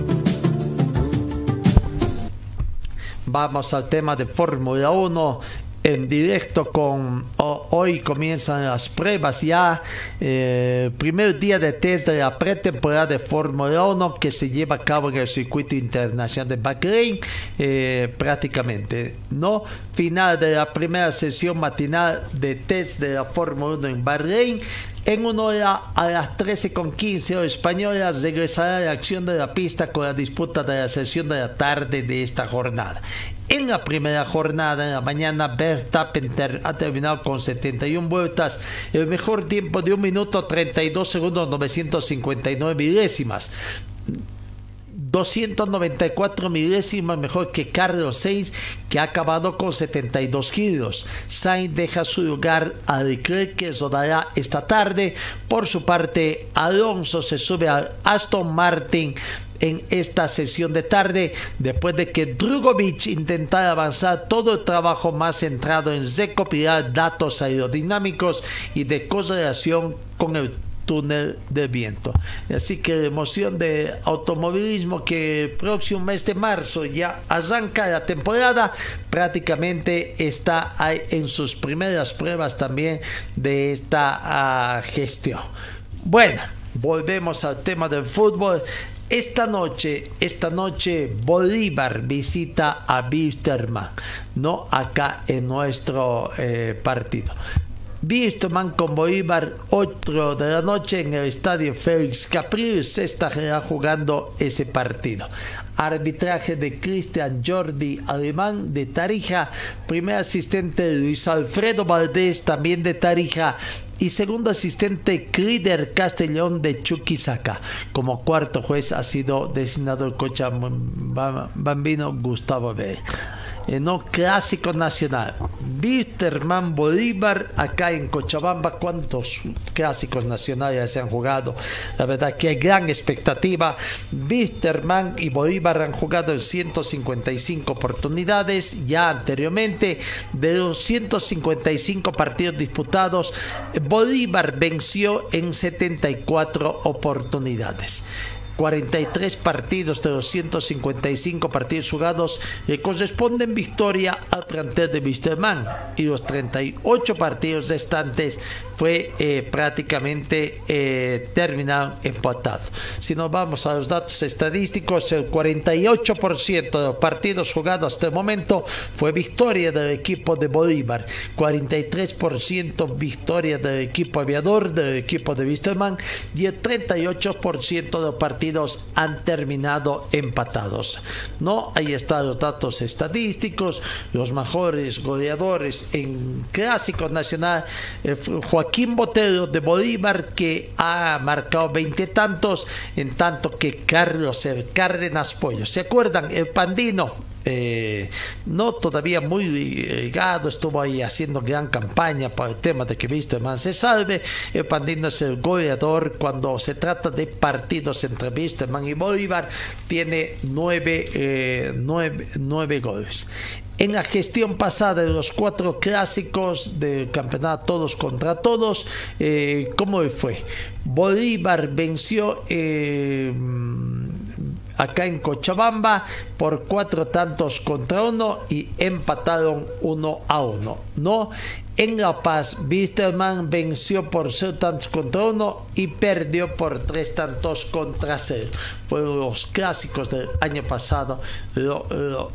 Vamos al tema de Fórmula 1 en directo con hoy comienzan las pruebas ya eh, primer día de test de la pretemporada de Fórmula 1 que se lleva a cabo en el circuito internacional de Bahrein eh, prácticamente no final de la primera sesión matinal de test de la Fórmula 1 en Bahrein en una hora a las 13.15 hora española regresará la acción de la pista con la disputa de la sesión de la tarde de esta jornada. En la primera jornada, en la mañana, Verstappen ha terminado con 71 vueltas, el mejor tiempo de 1 minuto 32 segundos 959 milésimas. 294 milésimas mejor que Carlos Sainz, que ha acabado con 72 kilos. Sainz deja su lugar a Leclerc, que rodará esta tarde. Por su parte, Alonso se sube al Aston Martin en esta sesión de tarde, después de que Drugovic intentara avanzar todo el trabajo más centrado en recopilar datos aerodinámicos y de correlación con el túnel de viento. Así que la emoción de automovilismo que el próximo mes de marzo ya arranca la temporada, prácticamente está ahí en sus primeras pruebas también de esta ah, gestión. Bueno, volvemos al tema del fútbol. Esta noche, esta noche Bolívar visita a Bisterman, no acá en nuestro eh, partido. Bisterman con Bolívar, otro de la noche en el estadio Félix Capriles, se estará jugando ese partido. Arbitraje de Cristian Jordi Alemán de Tarija, primer asistente Luis Alfredo Valdés también de Tarija y segundo asistente Crider Castellón de Chuquisaca. Como cuarto juez ha sido designado el coche bambino Gustavo B no clásico nacional. Bitterman Bolívar acá en Cochabamba. ¿Cuántos clásicos nacionales se han jugado? La verdad que hay gran expectativa. Bitterman y Bolívar han jugado en 155 oportunidades ya anteriormente. De los 155 partidos disputados, Bolívar venció en 74 oportunidades. 43 partidos de los 155 partidos jugados le corresponden victoria al plantel de Wisterman y los 38 partidos restantes fue eh, prácticamente eh, terminado empatado. Si nos vamos a los datos estadísticos, el 48% de los partidos jugados hasta el momento fue victoria del equipo de Bolívar, 43% victoria del equipo aviador, del equipo de Wisterman y el 38% de los partidos han terminado empatados. No, ahí están los datos estadísticos, los mejores goleadores en clásico nacional, eh, Joaquín Botero de Bolívar que ha marcado 20 tantos, en tanto que Carlos el Cárdenas Pollo. ¿Se acuerdan? El Pandino eh, no todavía muy ligado, estuvo ahí haciendo gran campaña por el tema de que Wisterman se salve. El Pandino es el goleador cuando se trata de partidos entre Wisterman y Bolívar, tiene nueve, eh, nueve, nueve goles. En la gestión pasada de los cuatro clásicos del campeonato todos contra todos, eh, ¿cómo fue? Bolívar venció eh, acá en Cochabamba por cuatro tantos contra uno y empataron uno a uno, ¿no? En La Paz, Wisterman venció por cero tantos contra uno y perdió por tres tantos contra cero. Fueron los clásicos del año pasado lo,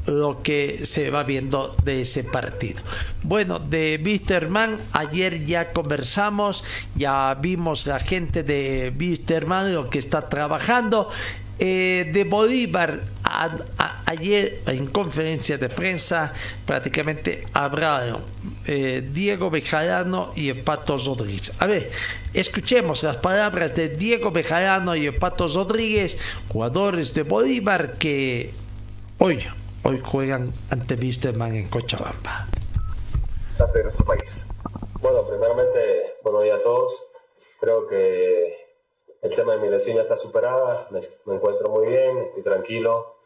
lo, que se va viendo de ese partido. Bueno, de Wisterman, ayer ya conversamos, ya vimos la gente de Wisterman lo que está trabajando. Eh, de Bolívar ayer en conferencia de prensa prácticamente hablaron eh, Diego Bejarano y Pato Rodríguez. A ver, escuchemos las palabras de Diego Bejarano y Pato Rodríguez, jugadores de Bolívar que hoy, hoy juegan ante Wisterman en Cochabamba. Bueno, primeramente, buenos días a todos. Creo que el tema de mi lesión ya está superada, me, encuentro muy bien, estoy tranquilo,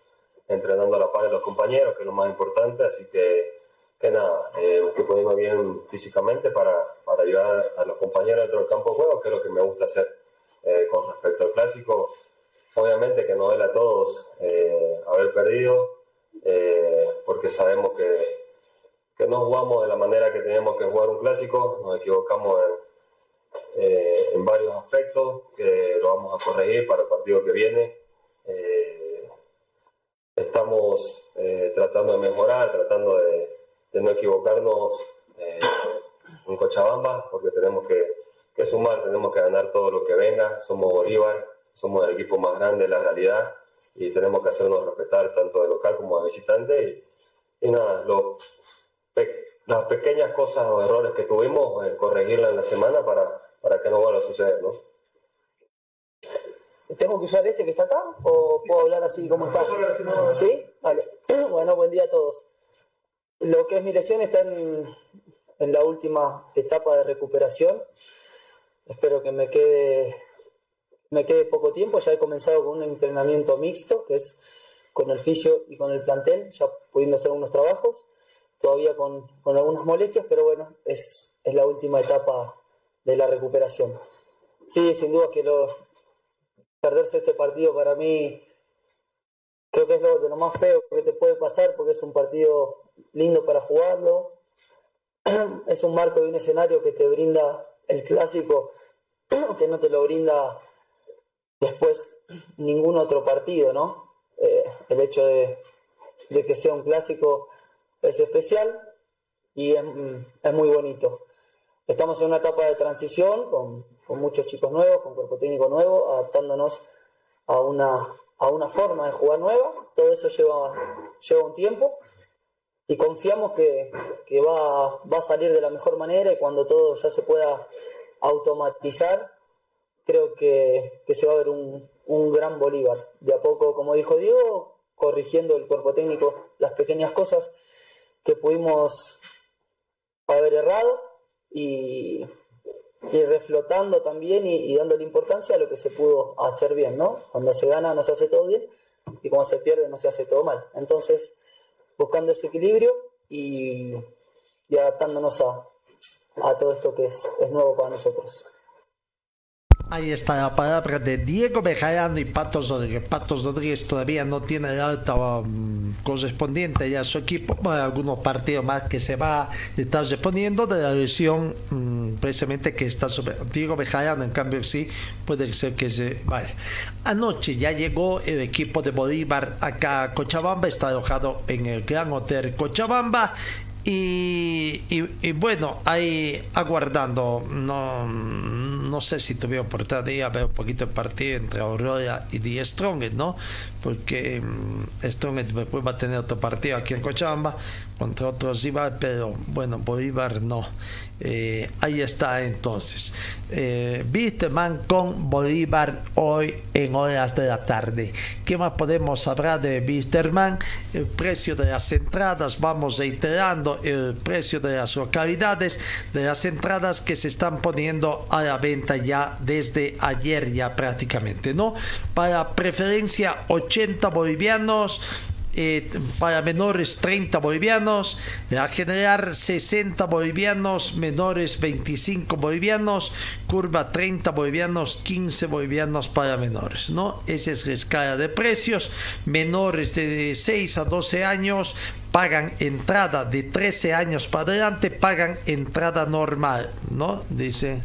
entrenando a la par de los compañeros, que es lo más importante, así que, que nada, eh, estoy poniendo bien físicamente para, para, ayudar a los compañeros dentro del campo de juego, que es lo que me gusta hacer eh, con respecto al clásico. Obviamente que nos duele a todos eh, haber perdido, porque sabemos que, que no jugamos de la manera que teníamos que jugar un clásico, nos equivocamos en eh, en varios aspectos que lo vamos a corregir para el partido que viene. Eh, estamos eh, tratando de mejorar, tratando de, no equivocarnos en Cochabamba, porque tenemos que, que, sumar, tenemos que ganar todo lo que venga. Somos Bolívar, somos el equipo más grande de la realidad y tenemos que hacernos respetar tanto de local como de visitante. Y, nada, las pequeñas cosas o errores que tuvimos, corregirlas en la semana para para que no vuelva a suceder, ¿no? ¿Tengo que usar este que está acá o puedo hablar así como está? ¿Sí? Vale. Bueno, buen día a todos. Lo que es mi lesión está en, en la última etapa de recuperación. Espero que me quede, me quede poco tiempo. Ya he comenzado con un entrenamiento mixto, que es con el fisio y con el plantel, ya pudiendo hacer unos trabajos. Todavía con, con algunas molestias, pero bueno, es, es la última etapa de la recuperación. Sí, sin duda que lo, perderse este partido para mí creo que es lo de lo más feo que te puede pasar porque es un partido lindo para jugarlo. Es un marco y un escenario que te brinda el clásico que no te lo brinda después ningún otro partido, ¿no? Eh, el hecho de, de, que sea un clásico es especial y es, es muy bonito. Estamos en una etapa de transición con, muchos chicos nuevos, con cuerpo técnico nuevo, adaptándonos a una, a una forma de jugar nueva. Todo eso lleva, lleva un tiempo y confiamos que, va, va, a salir de la mejor manera y cuando todo ya se pueda automatizar, creo que, se va a ver un, un, gran Bolívar. De a poco, como dijo Diego, corrigiendo el cuerpo técnico las pequeñas cosas que pudimos haber errado y, reflotando también y, dándole importancia a lo que se pudo hacer bien, ¿no? Cuando se gana no se hace todo bien y cuando se pierde no se hace todo mal. Entonces, buscando ese equilibrio y, adaptándonos a, todo esto que es nuevo para nosotros. Ahí está la palabra de Diego Bejarano y Patos Rodríguez. Patos Rodríguez todavía no tiene el alta um, correspondiente ya a su equipo para algunos partidos más que se va a estar de la lesión um, precisamente que está sobre Diego Bejarano. En cambio, sí puede ser que se vaya. Anoche ya llegó el equipo de Bolívar acá a Cochabamba, está alojado en el Gran Hotel Cochabamba y, y, bueno, ahí aguardando, no, no sé si tuve oportunidad de ver un poquito el partido entre Aurora y Die Strong, ¿no? Porque um, Strong después va a tener otro partido aquí en Cochabamba contra otros rivales, pero bueno, Bolívar no. Eh, ahí está entonces. Eh, con Bolívar hoy en horas de la tarde. ¿Qué más podemos hablar de Wisterman? El precio de las entradas, vamos reiterando el precio de las localidades, de las entradas que se están poniendo a la venta ya desde ayer ya prácticamente, ¿no? Para preferencia 80 bolivianos eh, para menores 30 bolivianos, la general 60 bolivianos, menores 25 bolivianos, curva 30 bolivianos, 15 bolivianos para menores, ¿no? Esa es la escala de precios. Menores de 6 a 12 años pagan entrada de 13 años para adelante, pagan entrada normal, ¿no? Dice,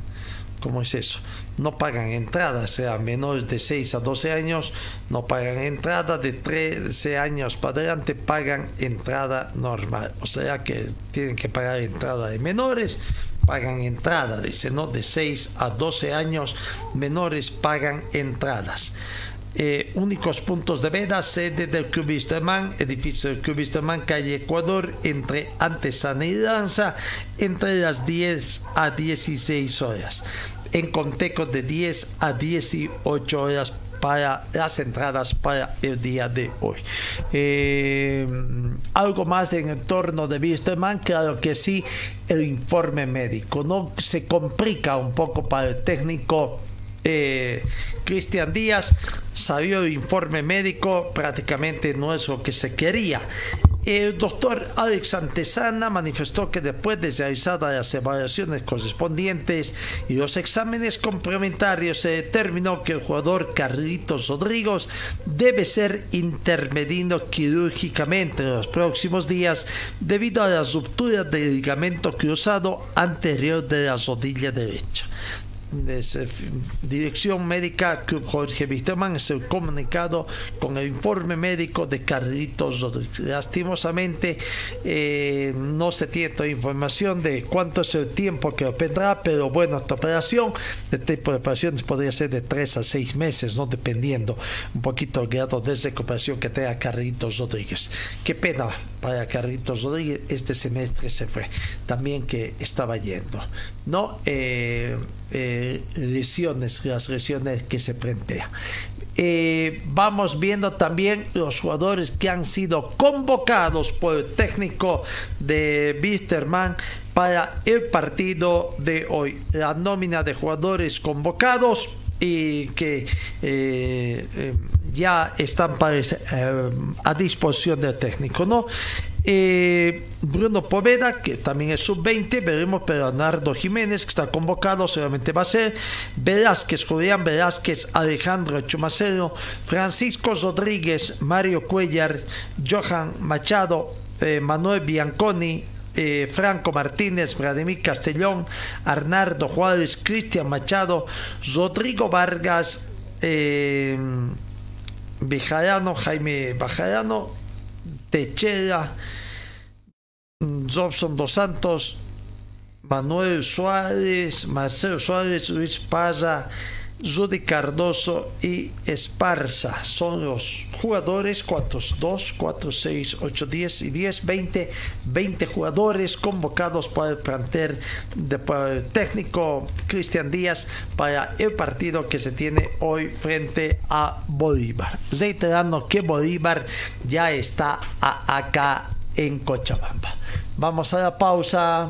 ¿cómo es eso? No pagan entrada, o sea, menores de 6 a 12 años no pagan entrada, de 13 años para adelante pagan entrada normal, o sea que tienen que pagar entrada de menores, pagan entrada, dice, ¿no? De 6 a 12 años menores pagan entradas. Eh, únicos puntos de venta, sede del Club edificio del Club calle Ecuador, entre Antesana y Danza, entre las 10 a 16 horas en contexto de 10 a 18 horas para las entradas para el día de hoy. Eh, algo más en el entorno de Wisterman, claro que sí, el informe médico, ¿no? Se complica un poco para el técnico eh, Cristian Díaz, salió el informe médico, prácticamente no es lo que se quería. El doctor Alex Antesana manifestó que después de realizadas las evaluaciones correspondientes y los exámenes complementarios se determinó que el jugador Carlitos Rodríguez debe ser intervenido quirúrgicamente en los próximos días debido a la ruptura del ligamento cruzado anterior de la rodilla derecha Dirección Médica Jorge Wisterman es el comunicado con el informe médico de Carlitos Rodríguez. Lastimosamente eh, no se tiene toda información de cuánto es el tiempo que vendrá, pero bueno, esta operación, de tipo de operaciones podría ser de 3 a 6 meses, no dependiendo un poquito del grado de recuperación que tenga Carlitos Rodríguez. Qué pena para Carlitos Rodríguez, este semestre se fue, también que estaba yendo. No, eh, eh, lesiones, las lesiones que se plantean. Eh, vamos viendo también los jugadores que han sido convocados por el técnico de Bisterman para el partido de hoy. La nómina de jugadores convocados y que ya están a disposición del técnico, ¿no? Eh, Bruno Poveda, que también es sub-20, veremos Bernardo Jiménez, que está convocado, seguramente va a ser, Velázquez, Julián Velázquez, Alejandro Chumacero, Francisco Rodríguez, Mario Cuellar, Johan Machado, eh, Manuel Bianconi, eh, Franco Martínez, Vladimir Castellón, Arnardo Juárez, Cristian Machado, Rodrigo Vargas, eh, Jaime Bajarano, Techera, Robson Dos Santos, Manuel Suárez, Marcelo Suárez, Luis Paza, Rudy Cardoso y Esparza son los jugadores. ¿Cuántos? 2, 4, 6, 8, 10 y 10, 20, 20 jugadores convocados para el plantel de, técnico Cristian Díaz para el partido que se tiene hoy frente a Bolívar. Reiterando que Bolívar ya está acá en Cochabamba. Vamos a la pausa.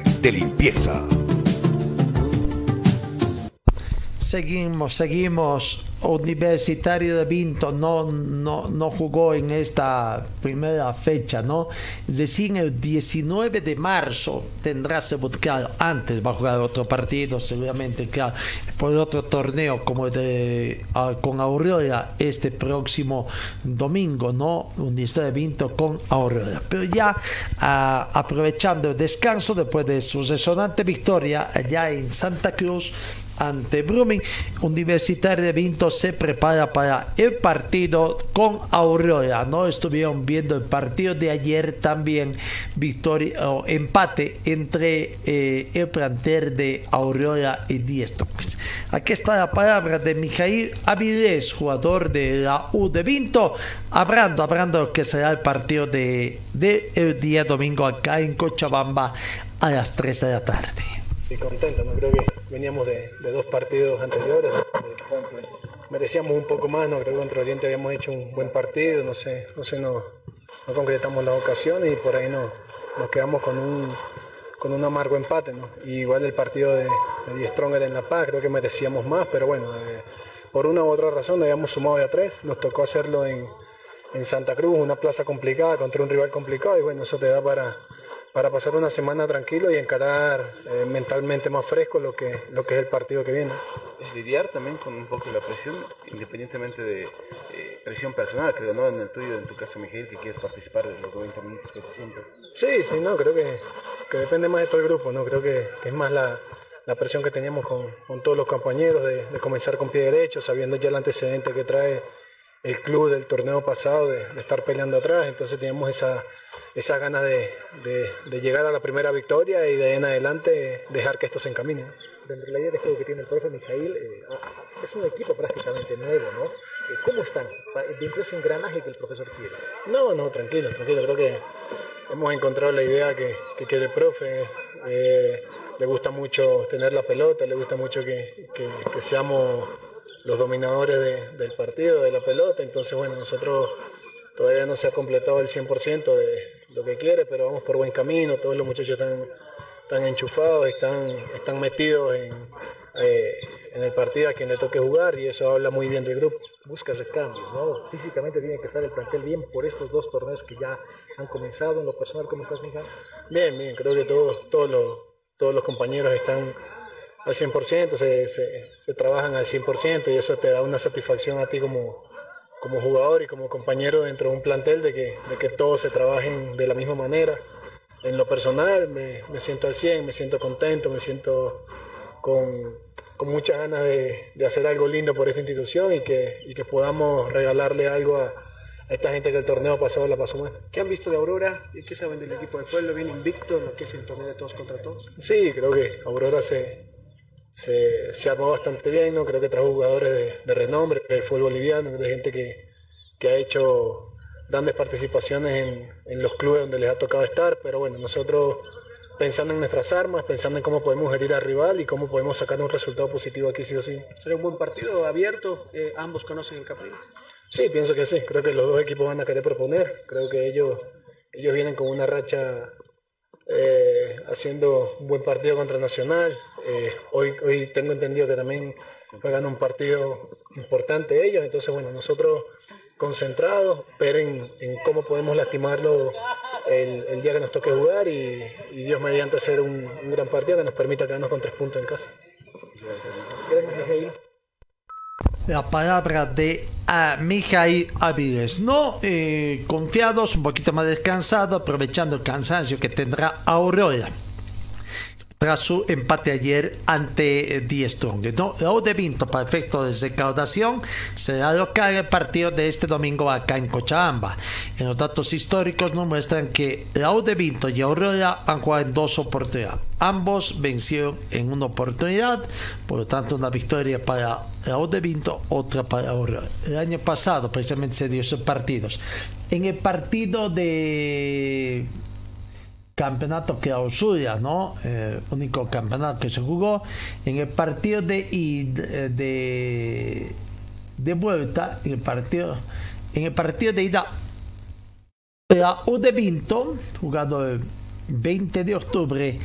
De limpieza. Seguimos, seguimos. Universitario de Vinto no, no, no jugó en esta primera fecha, ¿no? Recién el 19 de marzo tendrá claro, antes va a jugar otro partido, seguramente, claro, por otro torneo como de, ah, con Aurora este próximo domingo, ¿no? Universitario de Vinto con Aurora. Pero ya ah, aprovechando el descanso después de su resonante victoria allá en Santa Cruz, ante Brumming. Universitario de Vinto se prepara para el partido con Aurora. No estuvieron viendo el partido de ayer también, victoria o empate entre eh, el plantel de Aurora y Diestro. Aquí está la palabra de Mijail Avilés, jugador de la U de Vinto, hablando, hablando que será el partido de, de el día domingo acá en Cochabamba a las 3 de la tarde. Y contento, ¿no? creo que veníamos de, dos partidos anteriores, merecíamos un poco más, ¿no? creo que contra Oriente habíamos hecho un buen partido, no sé, no sé, no, concretamos la ocasión y por ahí no, nos quedamos con un, con un amargo empate, ¿no? Igual el partido de, de Die Stronger en La Paz, creo que merecíamos más, pero bueno, eh, por una u otra razón nos habíamos sumado de a tres, nos tocó hacerlo en, en Santa Cruz, una plaza complicada contra un rival complicado y bueno, eso te da para, para pasar una semana tranquilo y encarar eh, mentalmente más fresco lo que, lo que es el partido que viene. Lidiar también con un poco de la presión, independientemente de eh, presión personal, creo, ¿no? En el tuyo, en tu caso, Miguel, que quieres participar de los 90 minutos que se sienten. Sí, sí, no, creo que, que depende más de todo el grupo, ¿no? Creo que, que es más la, la presión que teníamos con, con todos los compañeros de, de comenzar con pie derecho, sabiendo ya el antecedente que trae el club del torneo pasado de, de estar peleando atrás, entonces teníamos esa, esa ganas de, de, de, llegar a la primera victoria y de ahí en adelante dejar que esto se encamine. Dentro de la idea de juego que tiene el profe Mijail, eh, es un equipo prácticamente nuevo, ¿no? Eh, ¿Cómo están dentro de ese engranaje que el profesor quiere? No, no, tranquilo, tranquilo, creo que hemos encontrado la idea que, que quiere el profe. Eh, le gusta mucho tener la pelota, le gusta mucho que, que, que seamos los dominadores de, del partido, de la pelota. Entonces, bueno, nosotros todavía no se ha completado el 100% de lo que quiere, pero vamos por buen camino. Todos los muchachos están, están enchufados, están, están metidos en, eh, en el partido a quien le toque jugar y eso habla muy bien del grupo. Busca recambios, ¿no? Físicamente tiene que estar el plantel bien por estos dos torneos que ya han comenzado. En lo personal, ¿cómo estás, Miguel? Bien, bien, creo que todos, todos, los, todos los compañeros están al 100%, se, se, se, trabajan al 100% y eso te da una satisfacción a ti como, como jugador y como compañero dentro de un plantel de que, de que todos se trabajen de la misma manera. En lo personal me, me siento al 100, me siento contento, me siento con, con muchas ganas de, de, hacer algo lindo por esta institución y que, y que podamos regalarle algo a, a esta gente que el torneo pasado la pasó mal. ¿Qué han visto de Aurora? ¿Y qué saben del equipo del pueblo? ¿Viene invicto en lo que es el torneo de todos contra todos? Sí, creo que Aurora se, se, se, armó bastante bien, ¿no? creo que trajo jugadores de, de renombre del fútbol boliviano, de gente que, que ha hecho grandes participaciones en, en, los clubes donde les ha tocado estar, pero bueno, nosotros pensando en nuestras armas, pensando en cómo podemos herir al rival y cómo podemos sacar un resultado positivo aquí sí o sí. ¿Será un buen partido abierto? Eh, ¿Ambos conocen el Capri? Sí, pienso que sí, creo que los dos equipos van a querer proponer, creo que ellos, ellos vienen con una racha eh, haciendo un buen partido contra Nacional. Eh, hoy, hoy tengo entendido que también juegan un partido importante ellos, entonces bueno, nosotros concentrados, pero en, cómo podemos lastimarlo el, día que nos toque jugar y, Dios mediante hacer un, gran partido que nos permita quedarnos con tres puntos en casa. Gracias. La palabra de a Mijail Aviles, ¿no? Eh, confiados, un poquito más descansados, aprovechando el cansancio que tendrá Aurora tras su empate ayer ante Die Strong. No, Vinto, para efectos de recaudación, será local el partido de este domingo acá en Cochabamba. En los datos históricos nos muestran que de Vinto y Aurora han jugado en dos oportunidades. Ambos vencieron en una oportunidad, por lo tanto una victoria para de Vinto, otra para Aurora. El año pasado precisamente se dio esos partidos. En el partido de campeonato clausura, ¿no? Eh, único campeonato que se jugó en el partido de, de, de vuelta, en el partido, en el partido de ida, la de Vinto, jugado el 20 de octubre,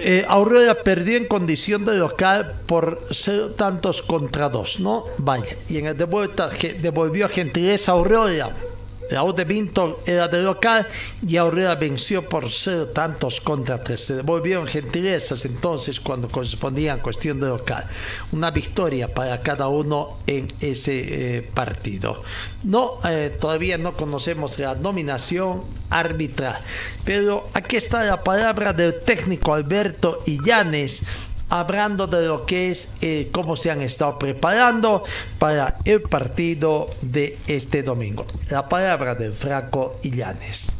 eh, Aurora perdió en condición de local por cero tantos contra dos, ¿no? Vaya, y en el de vuelta devolvió a Gentileza Aurora la U de era de local y Aurora venció por cero tantos contra tres. Se devolvieron gentilezas entonces cuando correspondían cuestión de local. Una victoria para cada uno en ese eh, partido. No, eh, todavía no conocemos la nominación arbitral, pero aquí está la palabra del técnico Alberto Illanes hablando de lo que es eh, cómo se han estado preparando para el partido de este domingo. La palabra del Franco Illanes.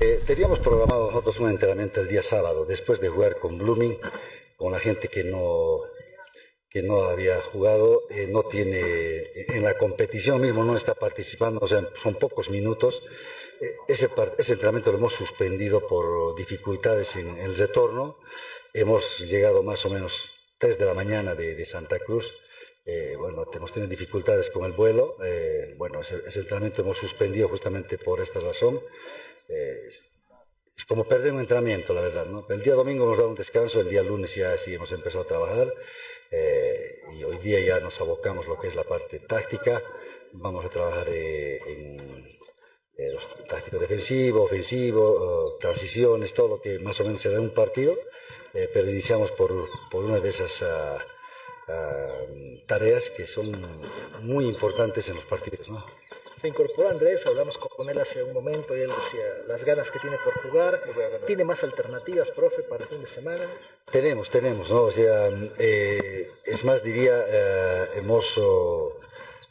Eh, teníamos programado nosotros un entrenamiento el día sábado, después de jugar con Blooming, con la gente que no, que no había jugado, eh, no tiene, en la competición mismo no está participando, o sea, son pocos minutos. Eh, ese, ese entrenamiento lo hemos suspendido por dificultades en el retorno. Hemos llegado más o menos 3 de la mañana de, Santa Cruz. bueno, hemos tenido dificultades con el vuelo. bueno, ese, entrenamiento hemos suspendido justamente por esta razón es como perder un entrenamiento, la verdad. ¿no? El día domingo nos da un descanso, el día lunes ya sí hemos empezado a trabajar eh, y hoy día ya nos abocamos lo que es la parte táctica. Vamos a trabajar eh, en eh, los tácticos defensivo, ofensivo, transiciones, todo lo que más o menos se da en un partido, pero iniciamos por, por, una de esas ah, ah, tareas que son muy importantes en los partidos. ¿no? se incorporó Andrés, hablamos con él hace un momento y él decía las ganas que tiene por jugar. ¿Tiene más alternativas, profe, para el fin de semana? Tenemos, tenemos, ¿no? O sea, eh, es más, diría, eh, hemos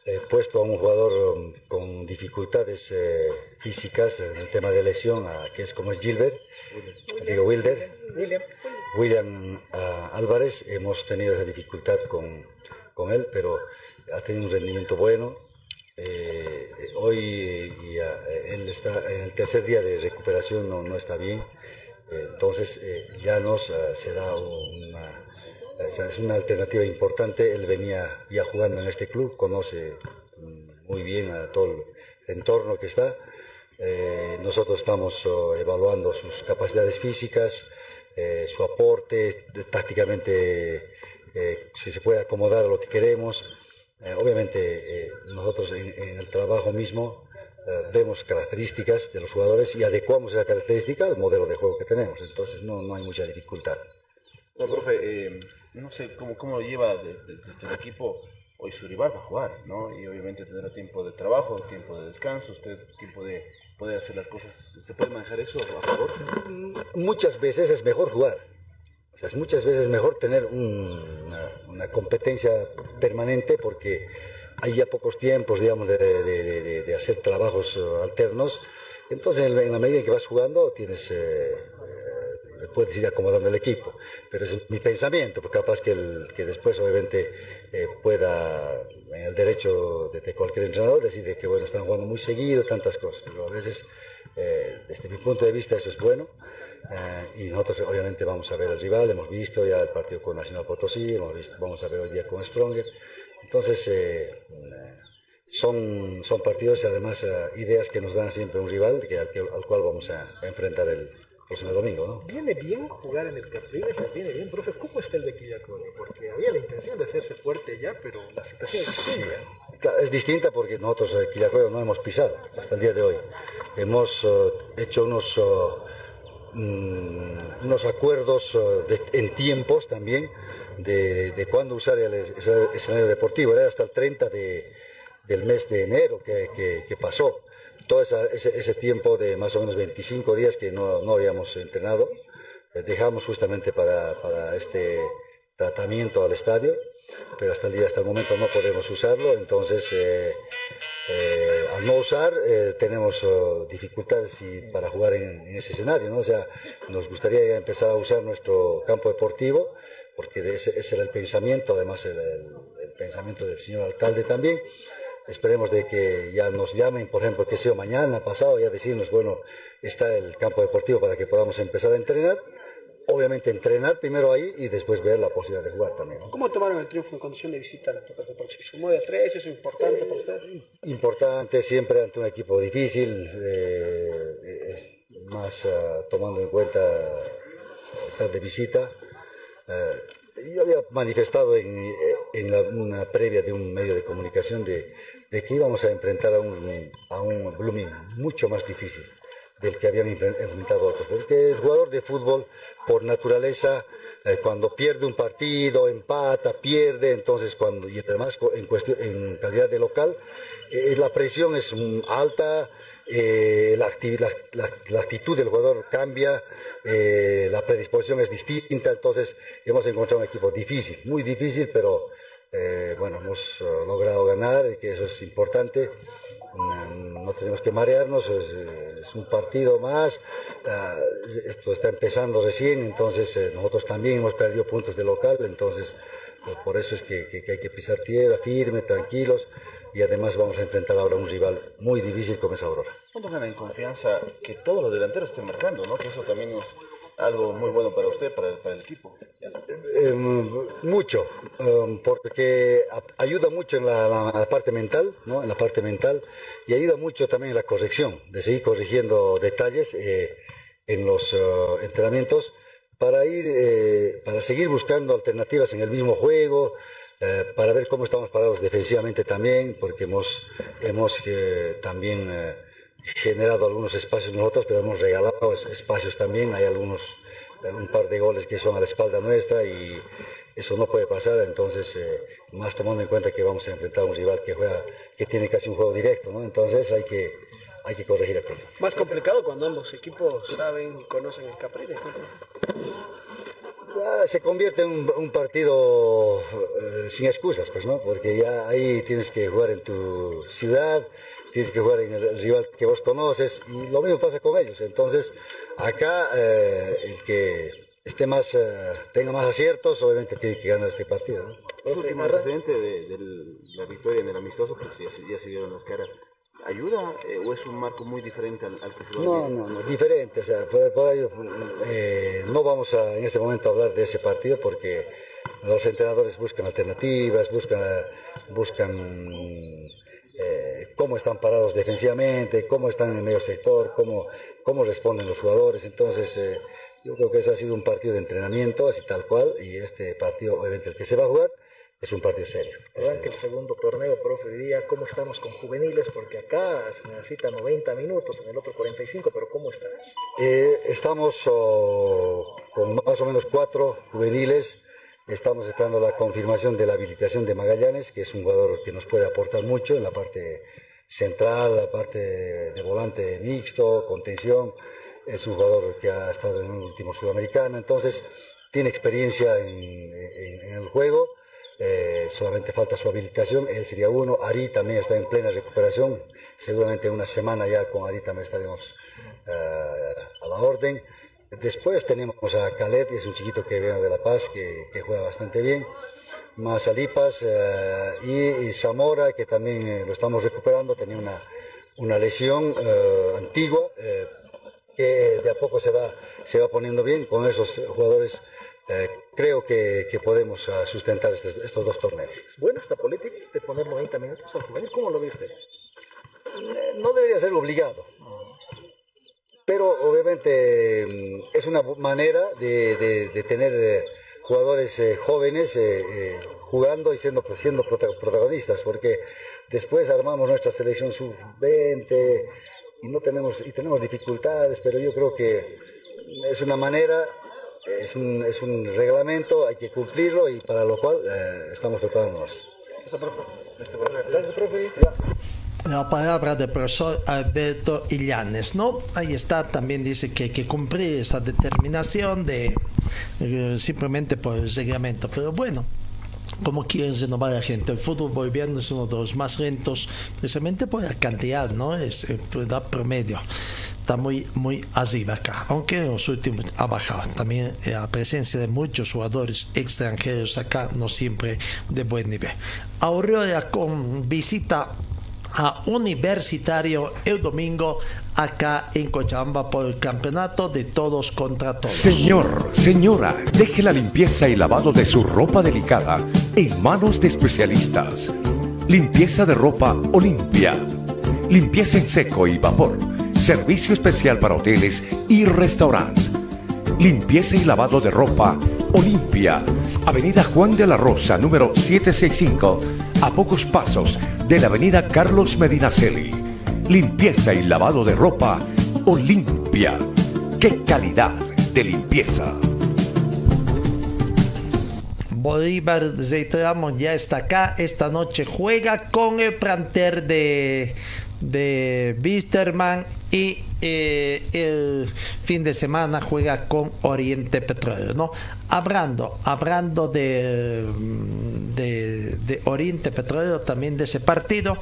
eh, puesto a un jugador um, con dificultades físicas en el tema de lesión, que es como es Gilbert, digo Wilder. William. William Álvarez, hemos tenido esa dificultad con, con él, pero ha tenido un rendimiento bueno eh, hoy eh, él está en el tercer día de recuperación, no, no está bien. Entonces ya nos se da una, es una alternativa importante. Él venía ya jugando en este club, conoce muy bien a todo el entorno que está. nosotros estamos evaluando sus capacidades físicas, su aporte, tácticamente si se puede acomodar a lo que queremos. Eh, obviamente, eh, nosotros en, el trabajo mismo eh, vemos características de los jugadores y adecuamos esa característica al modelo de juego que tenemos. Entonces, no, no hay mucha dificultad. No, profe, no sé cómo, cómo lo lleva desde el equipo. Hoy su rival va a jugar, ¿no? Y obviamente tendrá tiempo de trabajo, tiempo de descanso, usted tiempo de poder hacer las cosas. ¿Se puede manejar eso a favor? Muchas veces es mejor jugar es muchas veces mejor tener una, competencia permanente porque hay ya pocos tiempos, digamos, de, hacer trabajos eh, alternos. Entonces, en, la medida en que vas jugando, tienes, eh, eh, puedes ir acomodando el equipo. Pero es mi pensamiento, porque capaz que, el, que después, obviamente, pueda, el derecho de, cualquier entrenador, decir que, bueno, están jugando muy seguido, tantas cosas. Pero a veces, desde mi punto de vista, eso es bueno. Eh, y nosotros obviamente vamos a ver al rival, hemos visto ya el partido con Nacional Potosí, hemos visto, vamos a ver hoy día con Stronger. Entonces, eh, eh, son, son partidos y además ideas que nos dan siempre un rival que, al, cual vamos a, enfrentar el próximo domingo. ¿no? Viene bien jugar en el Capriles, viene bien, profe. ¿Cómo está el de Quillacoy? Porque había la intención de hacerse fuerte ya, pero la situación es distinta. es distinta porque nosotros Quillacoy no hemos pisado hasta el día de hoy. Hemos hecho unos Mm, unos acuerdos eh, en tiempos también de, de cuándo usar el escenario deportivo. Era hasta el 30 de, del mes de enero que, que, pasó. Todo ese, ese, tiempo de más o menos 25 días que no, no habíamos entrenado, eh, dejamos justamente para, para este tratamiento al estadio pero hasta el día, hasta el momento no podemos usarlo, entonces eh, eh, al no usar eh, tenemos oh, dificultades para jugar en, ese escenario, ¿no? O sea, nos gustaría empezar a usar nuestro campo deportivo, porque ese, ese era el pensamiento, además el, pensamiento del señor alcalde también. Esperemos de que ya nos llamen, por ejemplo, que sea mañana, pasado, ya decirnos, bueno, está el campo deportivo para que podamos empezar a entrenar obviamente entrenar primero ahí y después ver la posibilidad de jugar también. ¿Cómo tomaron el triunfo en condición de visita? Porque se sumó de tres, eso es importante para usted. Importante siempre ante un equipo difícil, eh, eh, más ah, tomando en cuenta estar de visita. Eh, yo había manifestado en, en una previa de un medio de comunicación de, de que íbamos a enfrentar a un, a un Blooming mucho más difícil del que habían enfrentado otros. Porque el jugador de fútbol, por naturaleza, eh, cuando pierde un partido, empata, pierde, entonces cuando, y además en, cuestión, en calidad de local, eh, la presión es mm, alta, eh, la, actitud del jugador cambia, la predisposición es distinta, entonces hemos encontrado un equipo difícil, muy difícil, pero bueno, hemos logrado ganar, que eso es importante. No tenemos que marearnos, es, un partido más, esto está empezando recién, entonces eh, nosotros también hemos perdido puntos de local, entonces por eso es que, hay que pisar tierra, firme, tranquilos, y además vamos a enfrentar ahora un rival muy difícil como es Aurora. ¿Cuándo ganan en confianza que todos los delanteros estén marcando, ¿no? que eso también es algo muy bueno para usted, para el, equipo. Em, mucho, em, porque ayuda mucho en la, parte mental, ¿no? En la parte mental y ayuda mucho también en la corrección, de seguir corrigiendo detalles eh, en los eh, entrenamientos para ir, eh, para seguir buscando alternativas en el mismo juego, para ver cómo estamos parados defensivamente también, porque hemos, hemos también generado algunos espacios nosotros, pero hemos regalado espacios también. Hay algunos, un par de goles que son a la espalda nuestra y eso no puede pasar. Entonces, eh, más tomando en cuenta que vamos a enfrentar a un rival que juega, que tiene casi un juego directo, ¿no? Entonces hay que, hay que corregir aquello. Más complicado cuando ambos equipos saben y conocen el Capriles. Se convierte en un, partido eh, sin excusas, pues, ¿no? Porque ya ahí tienes que jugar en tu ciudad, tienes que jugar en el, rival que vos conoces y lo mismo pasa con ellos. Entonces, acá eh, el que esté más, eh, tenga más aciertos, obviamente tiene que ganar este partido. ¿no? El último antecedente de, la victoria en el amistoso, porque ya, ya se dieron las caras. ¿Ayuda eh, o es un marco muy diferente al, que se va No, no, no, diferente. O sea, no vamos a, en este momento a hablar de ese partido porque los entrenadores buscan alternativas, buscan, buscan eh, cómo están parados defensivamente, cómo están en el medio sector, cómo, cómo responden los jugadores. Entonces, eh, yo creo que eso ha sido un partido de entrenamiento, así tal cual, y este partido, obviamente, el que se va a jugar, es un partido serio. Este que el segundo torneo, profe, diría cómo estamos con juveniles, porque acá se necesita 90 minutos, en el otro 45, pero ¿cómo está? Eh, estamos oh, con más o menos cuatro juveniles Estamos esperando la confirmación de la habilitación de Magallanes, que es un jugador que nos puede aportar mucho en la parte central, la parte de volante mixto, contención. Es un jugador que ha estado en un último sudamericano, entonces tiene experiencia en, el juego. Eh, solamente falta su habilitación, él sería uno. Ari también está en plena recuperación. Seguramente una semana ya con Ari también estaremos eh, a la orden. Después tenemos a Khaled, que es un chiquito que viene de La Paz, que, juega bastante bien. Más Alipas eh, y, Zamora, que también eh, lo estamos recuperando, tenía una, una lesión eh, antigua, que de a poco se va, se va poniendo bien. Con esos jugadores creo que, podemos sustentar estos dos torneos. ¿Es buena esta política de poner 90 minutos al jugador? ¿Cómo lo viste? No debería ser obligado pero obviamente mm, es una manera de, tener eh, jugadores eh, jóvenes eh, jugando y siendo, pues, siendo protagonistas, porque después armamos nuestra selección sub-20 y no tenemos, y tenemos dificultades, pero yo creo que es una manera, es un, es un reglamento, hay que cumplirlo y para lo cual estamos preparándonos. Gracias, profe la palabra del profesor Alberto Illanes, ¿no? Ahí está, también dice que hay que cumplir esa determinación de eh, simplemente por el reglamento, pero bueno. ¿Cómo quieren renovar a la gente? El fútbol boliviano es uno de los más lentos, precisamente por la cantidad, ¿no? Es la promedio. Está muy, muy arriba acá, aunque en los últimos ha bajado. También la presencia de muchos jugadores extranjeros acá, no siempre de buen nivel. Aurora con visita a Universitario el domingo acá en Cochabamba por el campeonato de todos contra todos. Señor, señora, deje la limpieza y lavado de su ropa delicada en manos de especialistas. Limpieza de ropa Olimpia. Limpieza en seco y vapor. Servicio especial para hoteles y restaurantes. Limpieza y lavado de ropa Olimpia. Avenida Juan de la Rosa, número 765 a pocos pasos de la avenida Carlos Medinaceli. Limpieza y lavado de ropa Olimpia. ¡Qué calidad de limpieza! Bolívar, reiteramos, ya está acá. Esta noche juega con el planter de, de Wisterman y eh, el fin de semana juega con Oriente Petróleo, ¿no? Hablando, hablando de, de, de Oriente Petróleo, también de ese partido,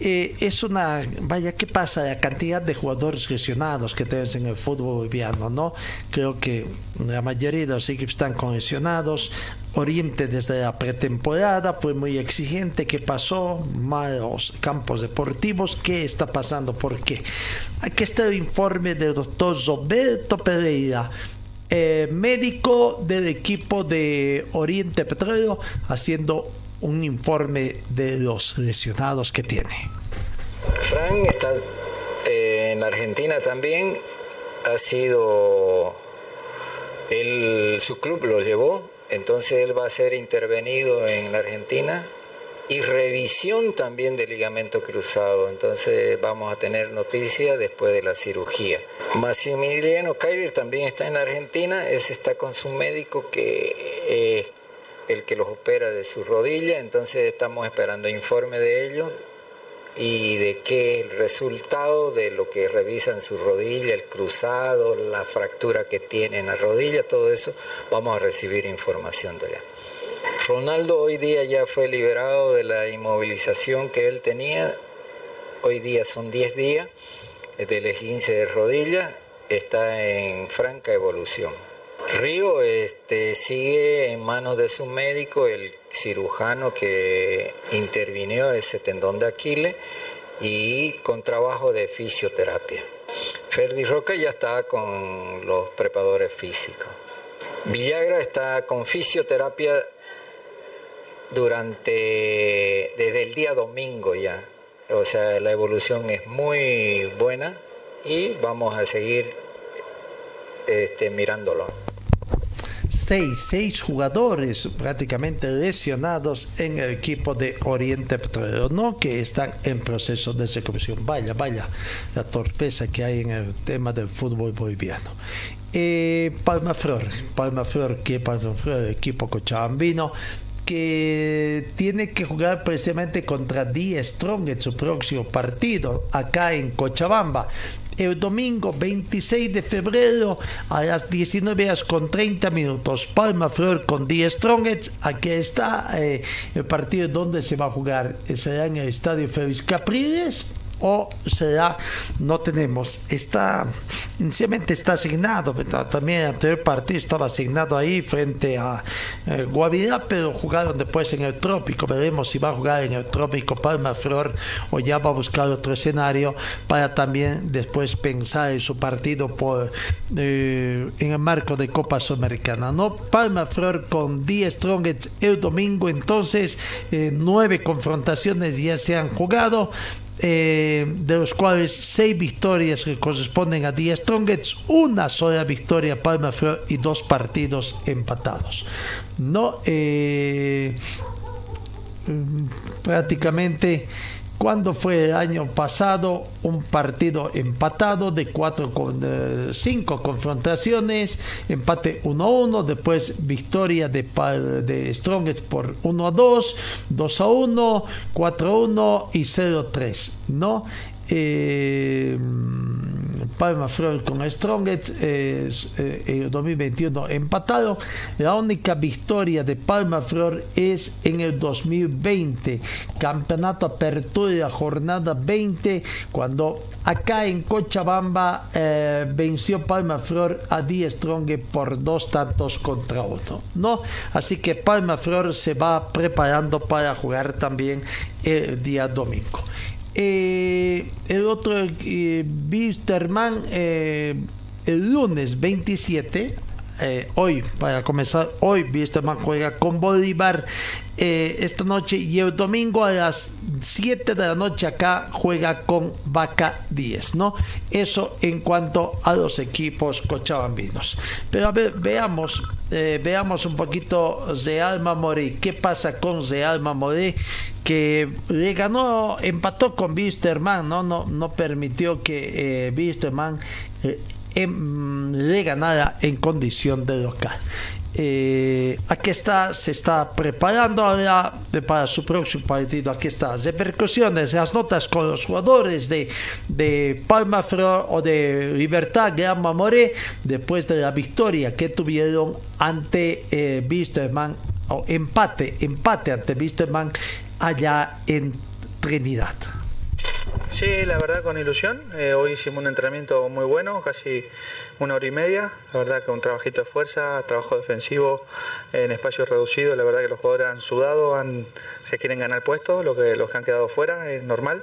eh, es una, vaya, ¿qué pasa? La cantidad de jugadores lesionados que tenemos en el fútbol boliviano, ¿no? Creo que la mayoría de los equipos están condicionados. Oriente desde la pretemporada fue muy exigente. ¿Qué pasó? Malos campos deportivos. ¿Qué está pasando? ¿Por qué? Aquí está el informe del doctor Roberto Pereira. Eh, médico del equipo de Oriente Petróleo haciendo un informe de los lesionados que tiene. Frank está eh, en Argentina también, ha sido, él, su club lo llevó, entonces él va a ser intervenido en Argentina y revisión también de ligamento cruzado. Entonces vamos a tener noticias después de la cirugía. Maximiliano Kaiser también está en Argentina, ese está con su médico que es el que los opera de su rodilla, entonces estamos esperando informe de ellos y de qué el resultado de lo que revisan su rodilla, el cruzado, la fractura que tiene en la rodilla, todo eso, vamos a recibir información de allá. Ronaldo hoy día ya fue liberado de la inmovilización que él tenía, hoy día son 10 días del esguince de rodilla, está en franca evolución. Río este, sigue en manos de su médico, el cirujano que intervinió ese tendón de Aquiles y con trabajo de fisioterapia. Ferdi Roca ya está con los preparadores físicos. Villagra está con fisioterapia durante desde el día domingo ya. O sea, la evolución es muy buena y vamos a seguir este, mirándolo seis, seis jugadores prácticamente lesionados en el equipo de Oriente Petrolero, no que están en proceso de ejecución. Vaya, vaya, la torpeza que hay en el tema del fútbol boliviano. Eh, Palma Flor, Palma Flor, que Palma Flor, el equipo cochabambino, que tiene que jugar precisamente contra Die Strong en su próximo partido acá en Cochabamba el domingo 26 de febrero a las 19 horas con 30 minutos. Palma Flor con 10 Strongets. Aquí está eh, el partido donde se va a jugar. Será en el Estadio Félix Capriles o será, no tenemos, está, inicialmente está asignado, también el anterior partido estaba asignado ahí frente a eh, Guavirá, pero jugaron después en el trópico, veremos si va a jugar en el trópico Palma Flor o ya va a buscar otro escenario para también después pensar en su partido por, eh, en el marco de Copa Sudamericana, ¿no? Palma Flor con 10 Strongets el domingo, entonces eh, nueve confrontaciones ya se han jugado, eh, de los cuales seis victorias que corresponden a 10 Strongets, una sola victoria Palma Flor y dos partidos empatados. No, eh, prácticamente cuando fue el año pasado un partido empatado de cuatro con cinco confrontaciones, empate 1-1, después victoria de, de Strongest por 1-2, 2-1, 4-1 y 0-3, ¿no? Eh, Palma Flor con Strongest eh, el 2021 empatado. La única victoria de Palma Flor es en el 2020, Campeonato Apertura, jornada 20, cuando acá en Cochabamba eh, venció Palma Flor a Die Strong por dos tantos contra uno. ¿no? Así que Palma Flor se va preparando para jugar también el día domingo. Eh, el otro, eh, Bisterman, eh, el lunes 27, eh, hoy, para comenzar, hoy Bisterman juega con Bolívar esta noche y el domingo a las 7 de la noche acá juega con Vaca 10, ¿no? Eso en cuanto a los equipos cochabambinos. Pero a ver, veamos, veamos un poquito Real Mamorí. ¿Qué pasa con Real Mamorí? Que le ganó, empató con Bisterman, ¿no? No, no permitió que eh, Bisterman eh, em, le ganara en condición de local. eh, aquí está, se está preparando ahora para su próximo partido. Aquí está, las repercusiones, las notas con los jugadores de, de Palma Flor o de Libertad Gran Mamoré después de la victoria que tuvieron ante eh, o empate, empate ante Wisterman allá en Trinidad. Sí, la verdad con ilusión. Eh, hoy hicimos un entrenamiento muy bueno, casi una hora y media. La verdad que un trabajito de fuerza, trabajo defensivo en espacio reducido. La verdad que los jugadores han sudado, han, se quieren ganar puestos, lo que, los que han quedado fuera es normal.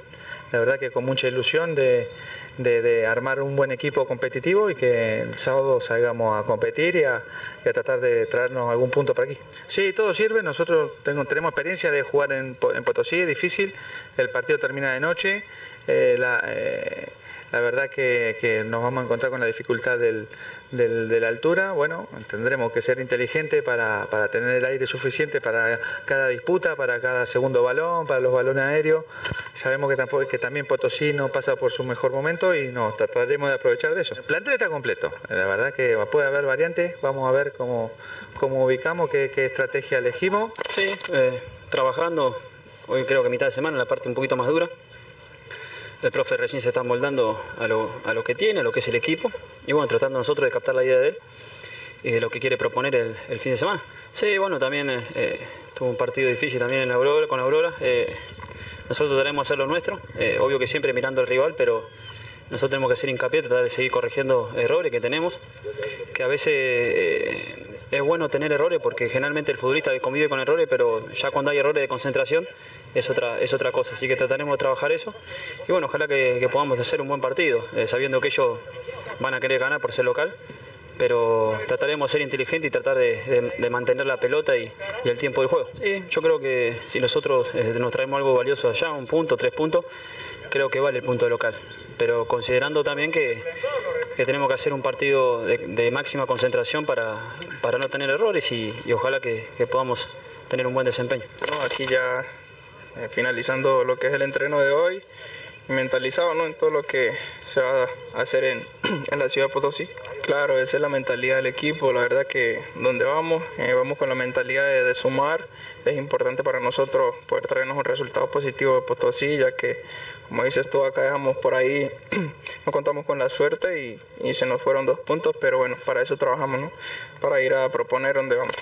La verdad que con mucha ilusión de, de, armar un buen equipo competitivo y que el sábado salgamos a competir y a, tratar de traernos algún punto para aquí. Sí, todo sirve. Nosotros tengo, tenemos experiencia de jugar en, en Potosí, es difícil. El partido termina de noche. Eh, la, eh, la verdad que, nos vamos a encontrar con la dificultad del, de la altura. Bueno, tendremos que ser inteligentes para, tener el aire suficiente para cada disputa, para cada segundo balón, para los balones aéreos. Sabemos que, tampoco, que también Potosí no pasa por su mejor momento y nos trataremos de aprovechar de eso. El plantel está completo. La verdad que puede haber variantes. Vamos a ver cómo, cómo ubicamos, qué, estrategia elegimos. Sí, eh, trabajando. Hoy creo que mitad de semana, la parte un poquito más dura el profe recién se está moldando a lo, a lo, que tiene, a lo que es el equipo, y bueno, tratando nosotros de captar la idea de él y de lo que quiere proponer el, fin de semana. Sí, bueno, también eh, eh, tuvo un partido difícil también en Aurora, con Aurora. Eh, nosotros tenemos que hacer lo nuestro, obvio que siempre mirando al rival, pero nosotros tenemos que hacer hincapié, tratar de seguir corrigiendo errores que tenemos, que a veces es bueno tener errores porque generalmente el futbolista convive con errores, pero ya cuando hay errores de concentración es otra, es otra cosa. Así que trataremos de trabajar eso. Y bueno, ojalá que, podamos hacer un buen partido, eh, sabiendo que ellos van a querer ganar por ser local. Pero trataremos de ser inteligentes y tratar de, mantener la pelota y, el tiempo del juego. Sí, yo creo que si nosotros eh, nos traemos algo valioso allá, un punto, tres puntos, creo que vale el punto local. Pero considerando también que, tenemos que hacer un partido de, máxima concentración para, para, no tener errores y, ojalá que, podamos tener un buen desempeño. aquí ya eh, finalizando lo que es el entreno de hoy mentalizado ¿no? en todo lo que se va a hacer en, en la ciudad de Potosí. Claro, esa es la mentalidad del equipo, la verdad que donde vamos, eh, vamos con la mentalidad de, sumar, es importante para nosotros poder traernos un resultado positivo de Potosí, ya que, como dices tú, acá dejamos por ahí, no contamos con la suerte y, se nos fueron dos puntos, pero bueno, para eso trabajamos, ¿no? Para ir a proponer donde vamos.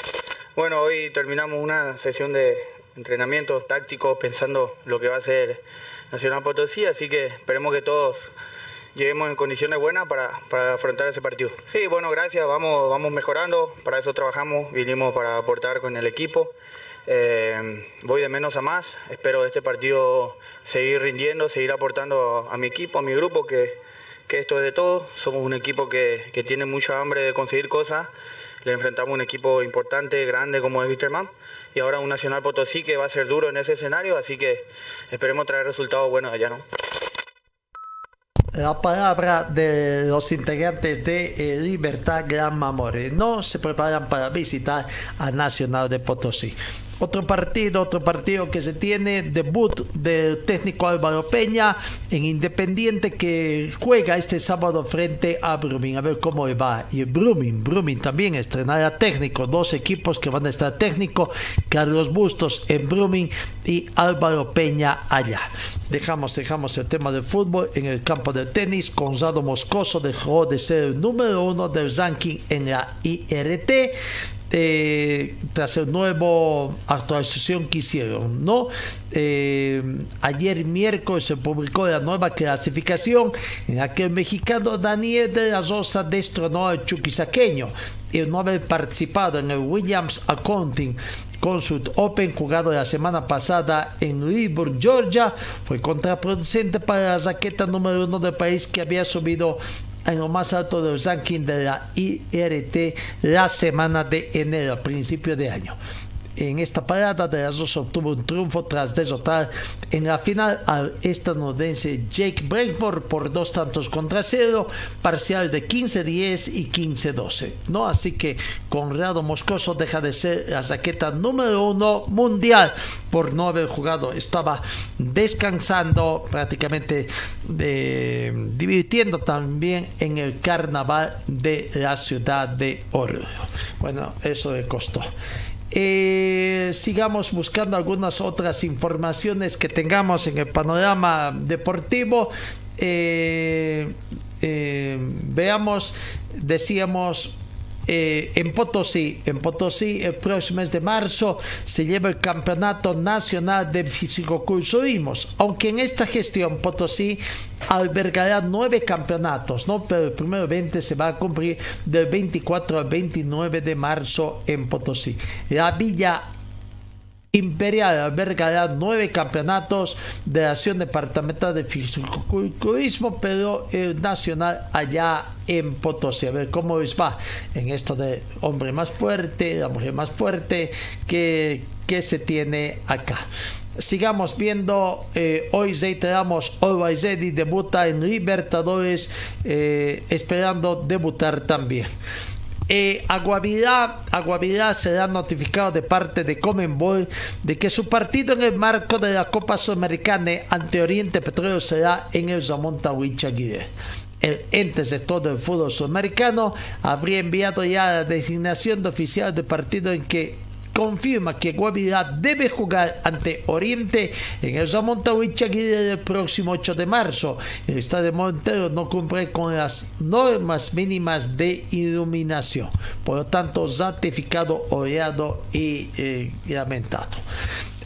Bueno, hoy terminamos una sesión de entrenamiento táctico pensando lo que va a ser Nacional Potosí, así que esperemos que todos lleguemos en condiciones buenas para, para, afrontar ese partido. Sí, bueno, gracias, vamos, vamos mejorando, para eso trabajamos, vinimos para aportar con el equipo. Eh, voy de menos a más, espero este partido seguir rindiendo, seguir aportando a, mi equipo, a mi grupo, que, que, esto es de todo. Somos un equipo que, que tiene mucha hambre de conseguir cosas. Le enfrentamos un equipo importante, grande como es Wisterman y ahora un Nacional Potosí que va a ser duro en ese escenario, así que esperemos traer resultados buenos allá, ¿no? la palabra de los integrantes de eh, Libertad Gran Mamore. No se preparan para visitar a Nacional de Potosí. Otro partido, otro partido que se tiene, debut del técnico Álvaro Peña en Independiente que juega este sábado frente a Brumming. A ver cómo va. Y Brumming, Brumming también estrenará técnico. Dos equipos que van a estar técnico. Carlos Bustos en Brumming y Álvaro Peña allá. Dejamos, dejamos el tema del fútbol en el campo de tenis. Gonzalo Moscoso dejó de ser el número uno del ranking en la IRT eh, tras el nuevo actualización que hicieron, ¿no? Eh, ayer miércoles se publicó la nueva clasificación en la que el mexicano Daniel de la Rosa destronó al chuquisaqueño el no haber participado en el Williams Accounting Consult Open jugado la semana pasada en Louisburg, Georgia, fue contraproducente para la raqueta número uno del país que había subido en lo más alto del ranking de la IRT la semana de enero, a principio de año. En esta parada de las dos obtuvo un triunfo tras derrotar en la final al estadounidense Jake Breakmore por dos tantos contra cero, parcial de 15-10 y 15-12. ¿no? Así que Conrado Moscoso deja de ser la saqueta número uno mundial por no haber jugado. Estaba descansando, prácticamente divirtiendo también en el carnaval de la ciudad de Oro. Bueno, eso le costó. Eh, sigamos buscando algunas otras informaciones que tengamos en el panorama deportivo. Eh, eh, veamos, decíamos eh, en Potosí. En Potosí, el próximo mes de marzo se lleva el Campeonato Nacional de Fisicoculturismos. Aunque en esta gestión Potosí albergará nueve campeonatos, ¿no? pero el primero 20 se va a cumplir del 24 al 29 de marzo en Potosí. La Villa Imperial albergará nueve campeonatos de acción departamental de fisicoculturismo, pero el nacional allá en Potosí. A ver cómo les va en esto de hombre más fuerte, la mujer más fuerte que, que se tiene acá. Sigamos viendo, eh, hoy reiteramos, y debuta en Libertadores, eh, esperando debutar también. Eh, Aguavidad, se ha notificado de parte de Comenbol de que su partido en el marco de la Copa Sudamericana ante Oriente Petróleo será en el Zamonta Huichaguire. El ente sector del fútbol sudamericano habría enviado ya la designación de oficial del partido en que confirma que Guavirá debe jugar ante Oriente en el Zamontahuichaguire el próximo 8 de marzo. El estadio Montero no cumple con las normas mínimas de iluminación. Por lo tanto, ratificado, oleado y eh, lamentado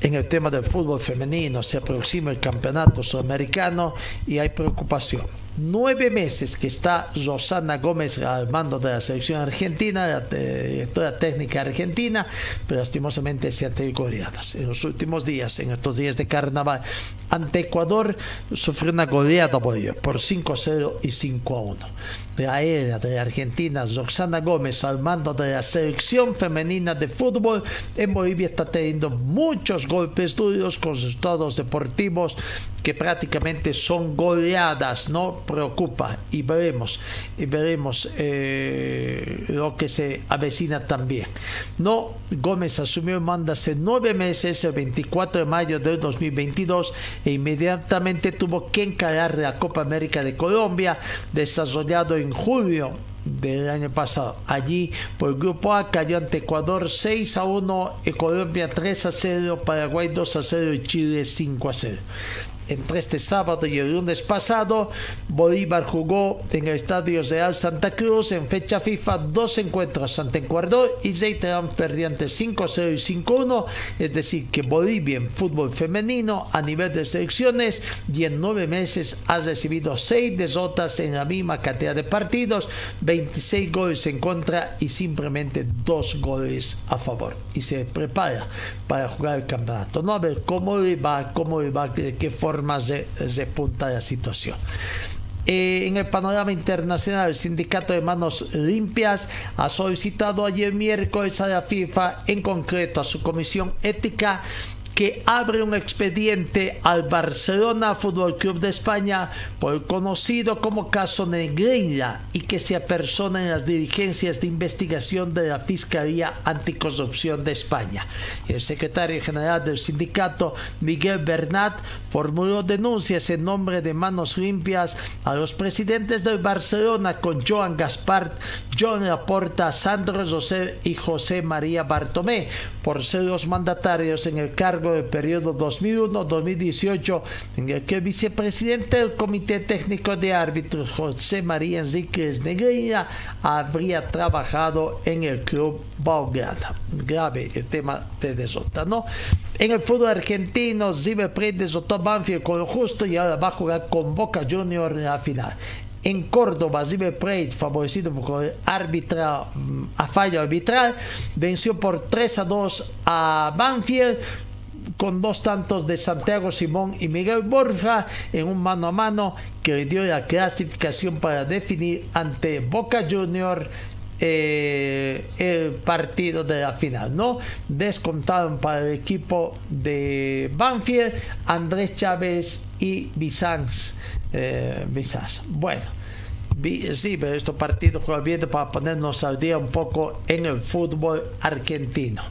en el tema del fútbol femenino. Se aproxima el campeonato sudamericano y hay preocupación nueve meses que está Rosana Gómez al mando de la selección argentina, la directora técnica argentina, pero lastimosamente se han tenido goleadas. En los últimos días, en estos días de carnaval, ante Ecuador sufrió una goleada por, por 5-0 y 5-1 la era de Argentina, Roxana Gómez, al mando de la selección femenina de fútbol en Bolivia, está teniendo muchos golpes duros con resultados deportivos que prácticamente son goleadas, no preocupa y veremos, y veremos eh, lo que se avecina también. No, Gómez asumió el mando hace nueve meses, el 24 de mayo del 2022, e inmediatamente tuvo que encarar la Copa América de Colombia, desarrollado en julio del año pasado. Allí, por el grupo A, cayó ante Ecuador 6 a 1, Colombia 3 a 0, Paraguay 2 a 0 y Chile 5 a 0 entre este sábado y el lunes pasado, Bolívar jugó en el Estadio Real Santa Cruz en fecha FIFA dos encuentros ante Ecuador y Zeytrán perdió ante 5-0 y 5-1, es decir, que Bolivia en fútbol femenino a nivel de selecciones y en nueve meses ha recibido seis derrotas en la misma cantidad de partidos, 26 goles en contra y simplemente dos goles a favor. Y se prepara para jugar el campeonato. No a ver cómo le va, cómo le va, de qué forma más de, punta de la situación. Eh, en el panorama internacional, el Sindicato de Manos Limpias ha solicitado ayer miércoles a la FIFA, en concreto a su comisión ética, que abre un expediente al Barcelona Fútbol Club de España por conocido como caso Negreira y que se apersona en las dirigencias de investigación de la Fiscalía Anticorrupción de España. El secretario general del sindicato, Miguel Bernat, formuló denuncias en nombre de Manos Limpias a los presidentes del Barcelona con Joan Gaspart, John Laporta, Sandro José y José María Bartomé por ser los mandatarios en el cargo del periodo 2001-2018 en el que el vicepresidente del Comité Técnico de Árbitros, José María Enriquez Negreira, habría trabajado en el club Belgrano. Grave el tema de desota, ¿no? En el fútbol argentino, River Plate desotó Banfield con lo justo y ahora va a jugar con Boca Junior en la final. En Córdoba, River Plate, favorecido por arbitra, mm, a fallo arbitral, venció por 3 a 2 a Banfield con dos tantos de Santiago Simón y Miguel Borja en un mano a mano que le dio la clasificación para definir ante Boca Junior eh, el partido de la final, ¿no? Descontaron para el equipo de Banfield Andrés Chávez y Bizanz. Eh, Bueno. Sí, pero estos partidos bien para ponernos al día un poco en el fútbol argentino.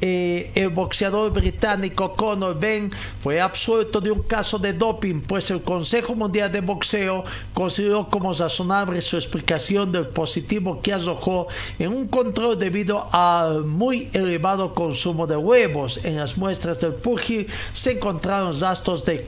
Eh, el boxeador británico Conor Ben fue absuelto de un caso de doping, pues el Consejo Mundial de Boxeo consideró como razonable su explicación del positivo que arrojó en un control debido al muy elevado consumo de huevos. En las muestras del pugil se encontraron rastros de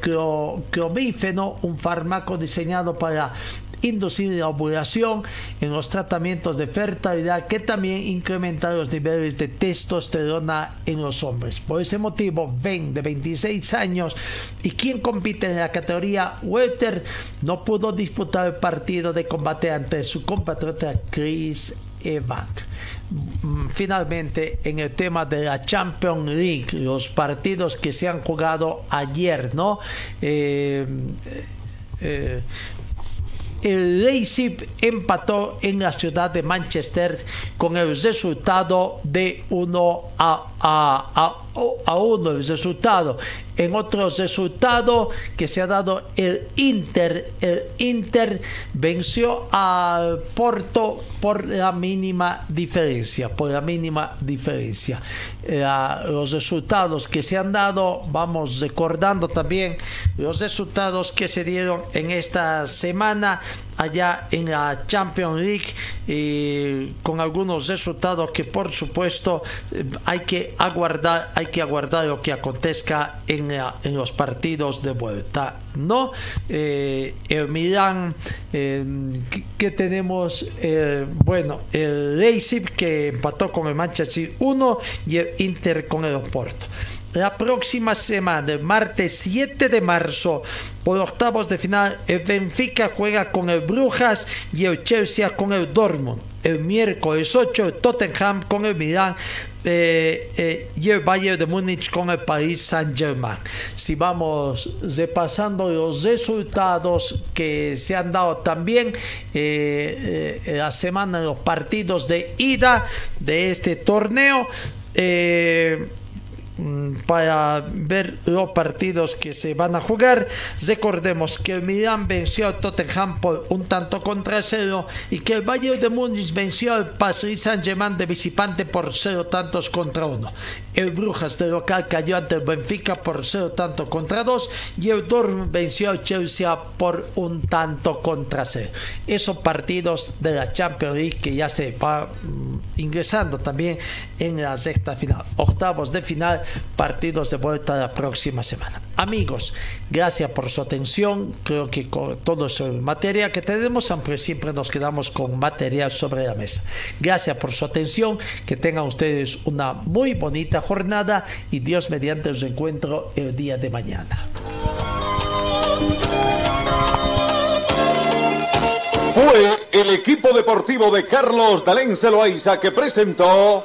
clomífeno, un fármaco diseñado para inducir la ovulación en los tratamientos de fertilidad que también incrementa los niveles de testosterona en los hombres. Por ese motivo, Ben, de 26 años y quien compite en la categoría welter, no pudo disputar el partido de combate ante su compatriota Chris Evans. Mm, finalmente, en el tema de la Champions League, los partidos que se han jugado ayer, ¿no? Eh, eh, el Leipzig empató en la ciudad de Manchester con el resultado de 1 a, a, 1 el resultado. En otro resultado que se ha dado el Inter, el Inter venció al Porto por la mínima diferencia, por la mínima diferencia. los resultados que se han dado, vamos recordando también los resultados que se dieron en esta semana allá en la Champions League y con algunos resultados que por supuesto eh, hay que aguardar hay que aguardar lo que acontezca en, en los partidos de vuelta no eh, el Milán eh, que tenemos bueno el Leipzig que empató con el Manchester 1 y el Inter con el Oporto la próxima semana, martes 7 de marzo, por octavos de final, el Benfica juega con el Brujas y el Chelsea con el Dortmund. El miércoles 8, el Tottenham con el Milán eh, eh, y el Bayern de Múnich con el Paris Saint-Germain. Si vamos repasando los resultados que se han dado también eh, la semana, los partidos de ida de este torneo. Mm, para ver los partidos que se van a jugar. Recordemos que el Milan venció al Tottenham por un tanto contra cero y que el Bayern de Múnich venció al Paris Saint-Germain de visitante por cero tantos contra uno. El Brujas de local cayó ante el Benfica por cero tanto contra dos y el Dortmund venció al Chelsea por un tanto contra cero. Esos partidos de la Champions League que ya se va mm, ingresando también en la sexta final. Octavos de final partidos de vuelta la próxima semana. Amigos, gracias por su atención. Creo que con todo el material que tenemos, siempre nos quedamos con material sobre la mesa. Gracias por su atención. Que tengan ustedes una muy bonita jornada y Dios mediante os encuentro el día de mañana. Fue el equipo deportivo de Carlos Dalén Celoaiza que presentó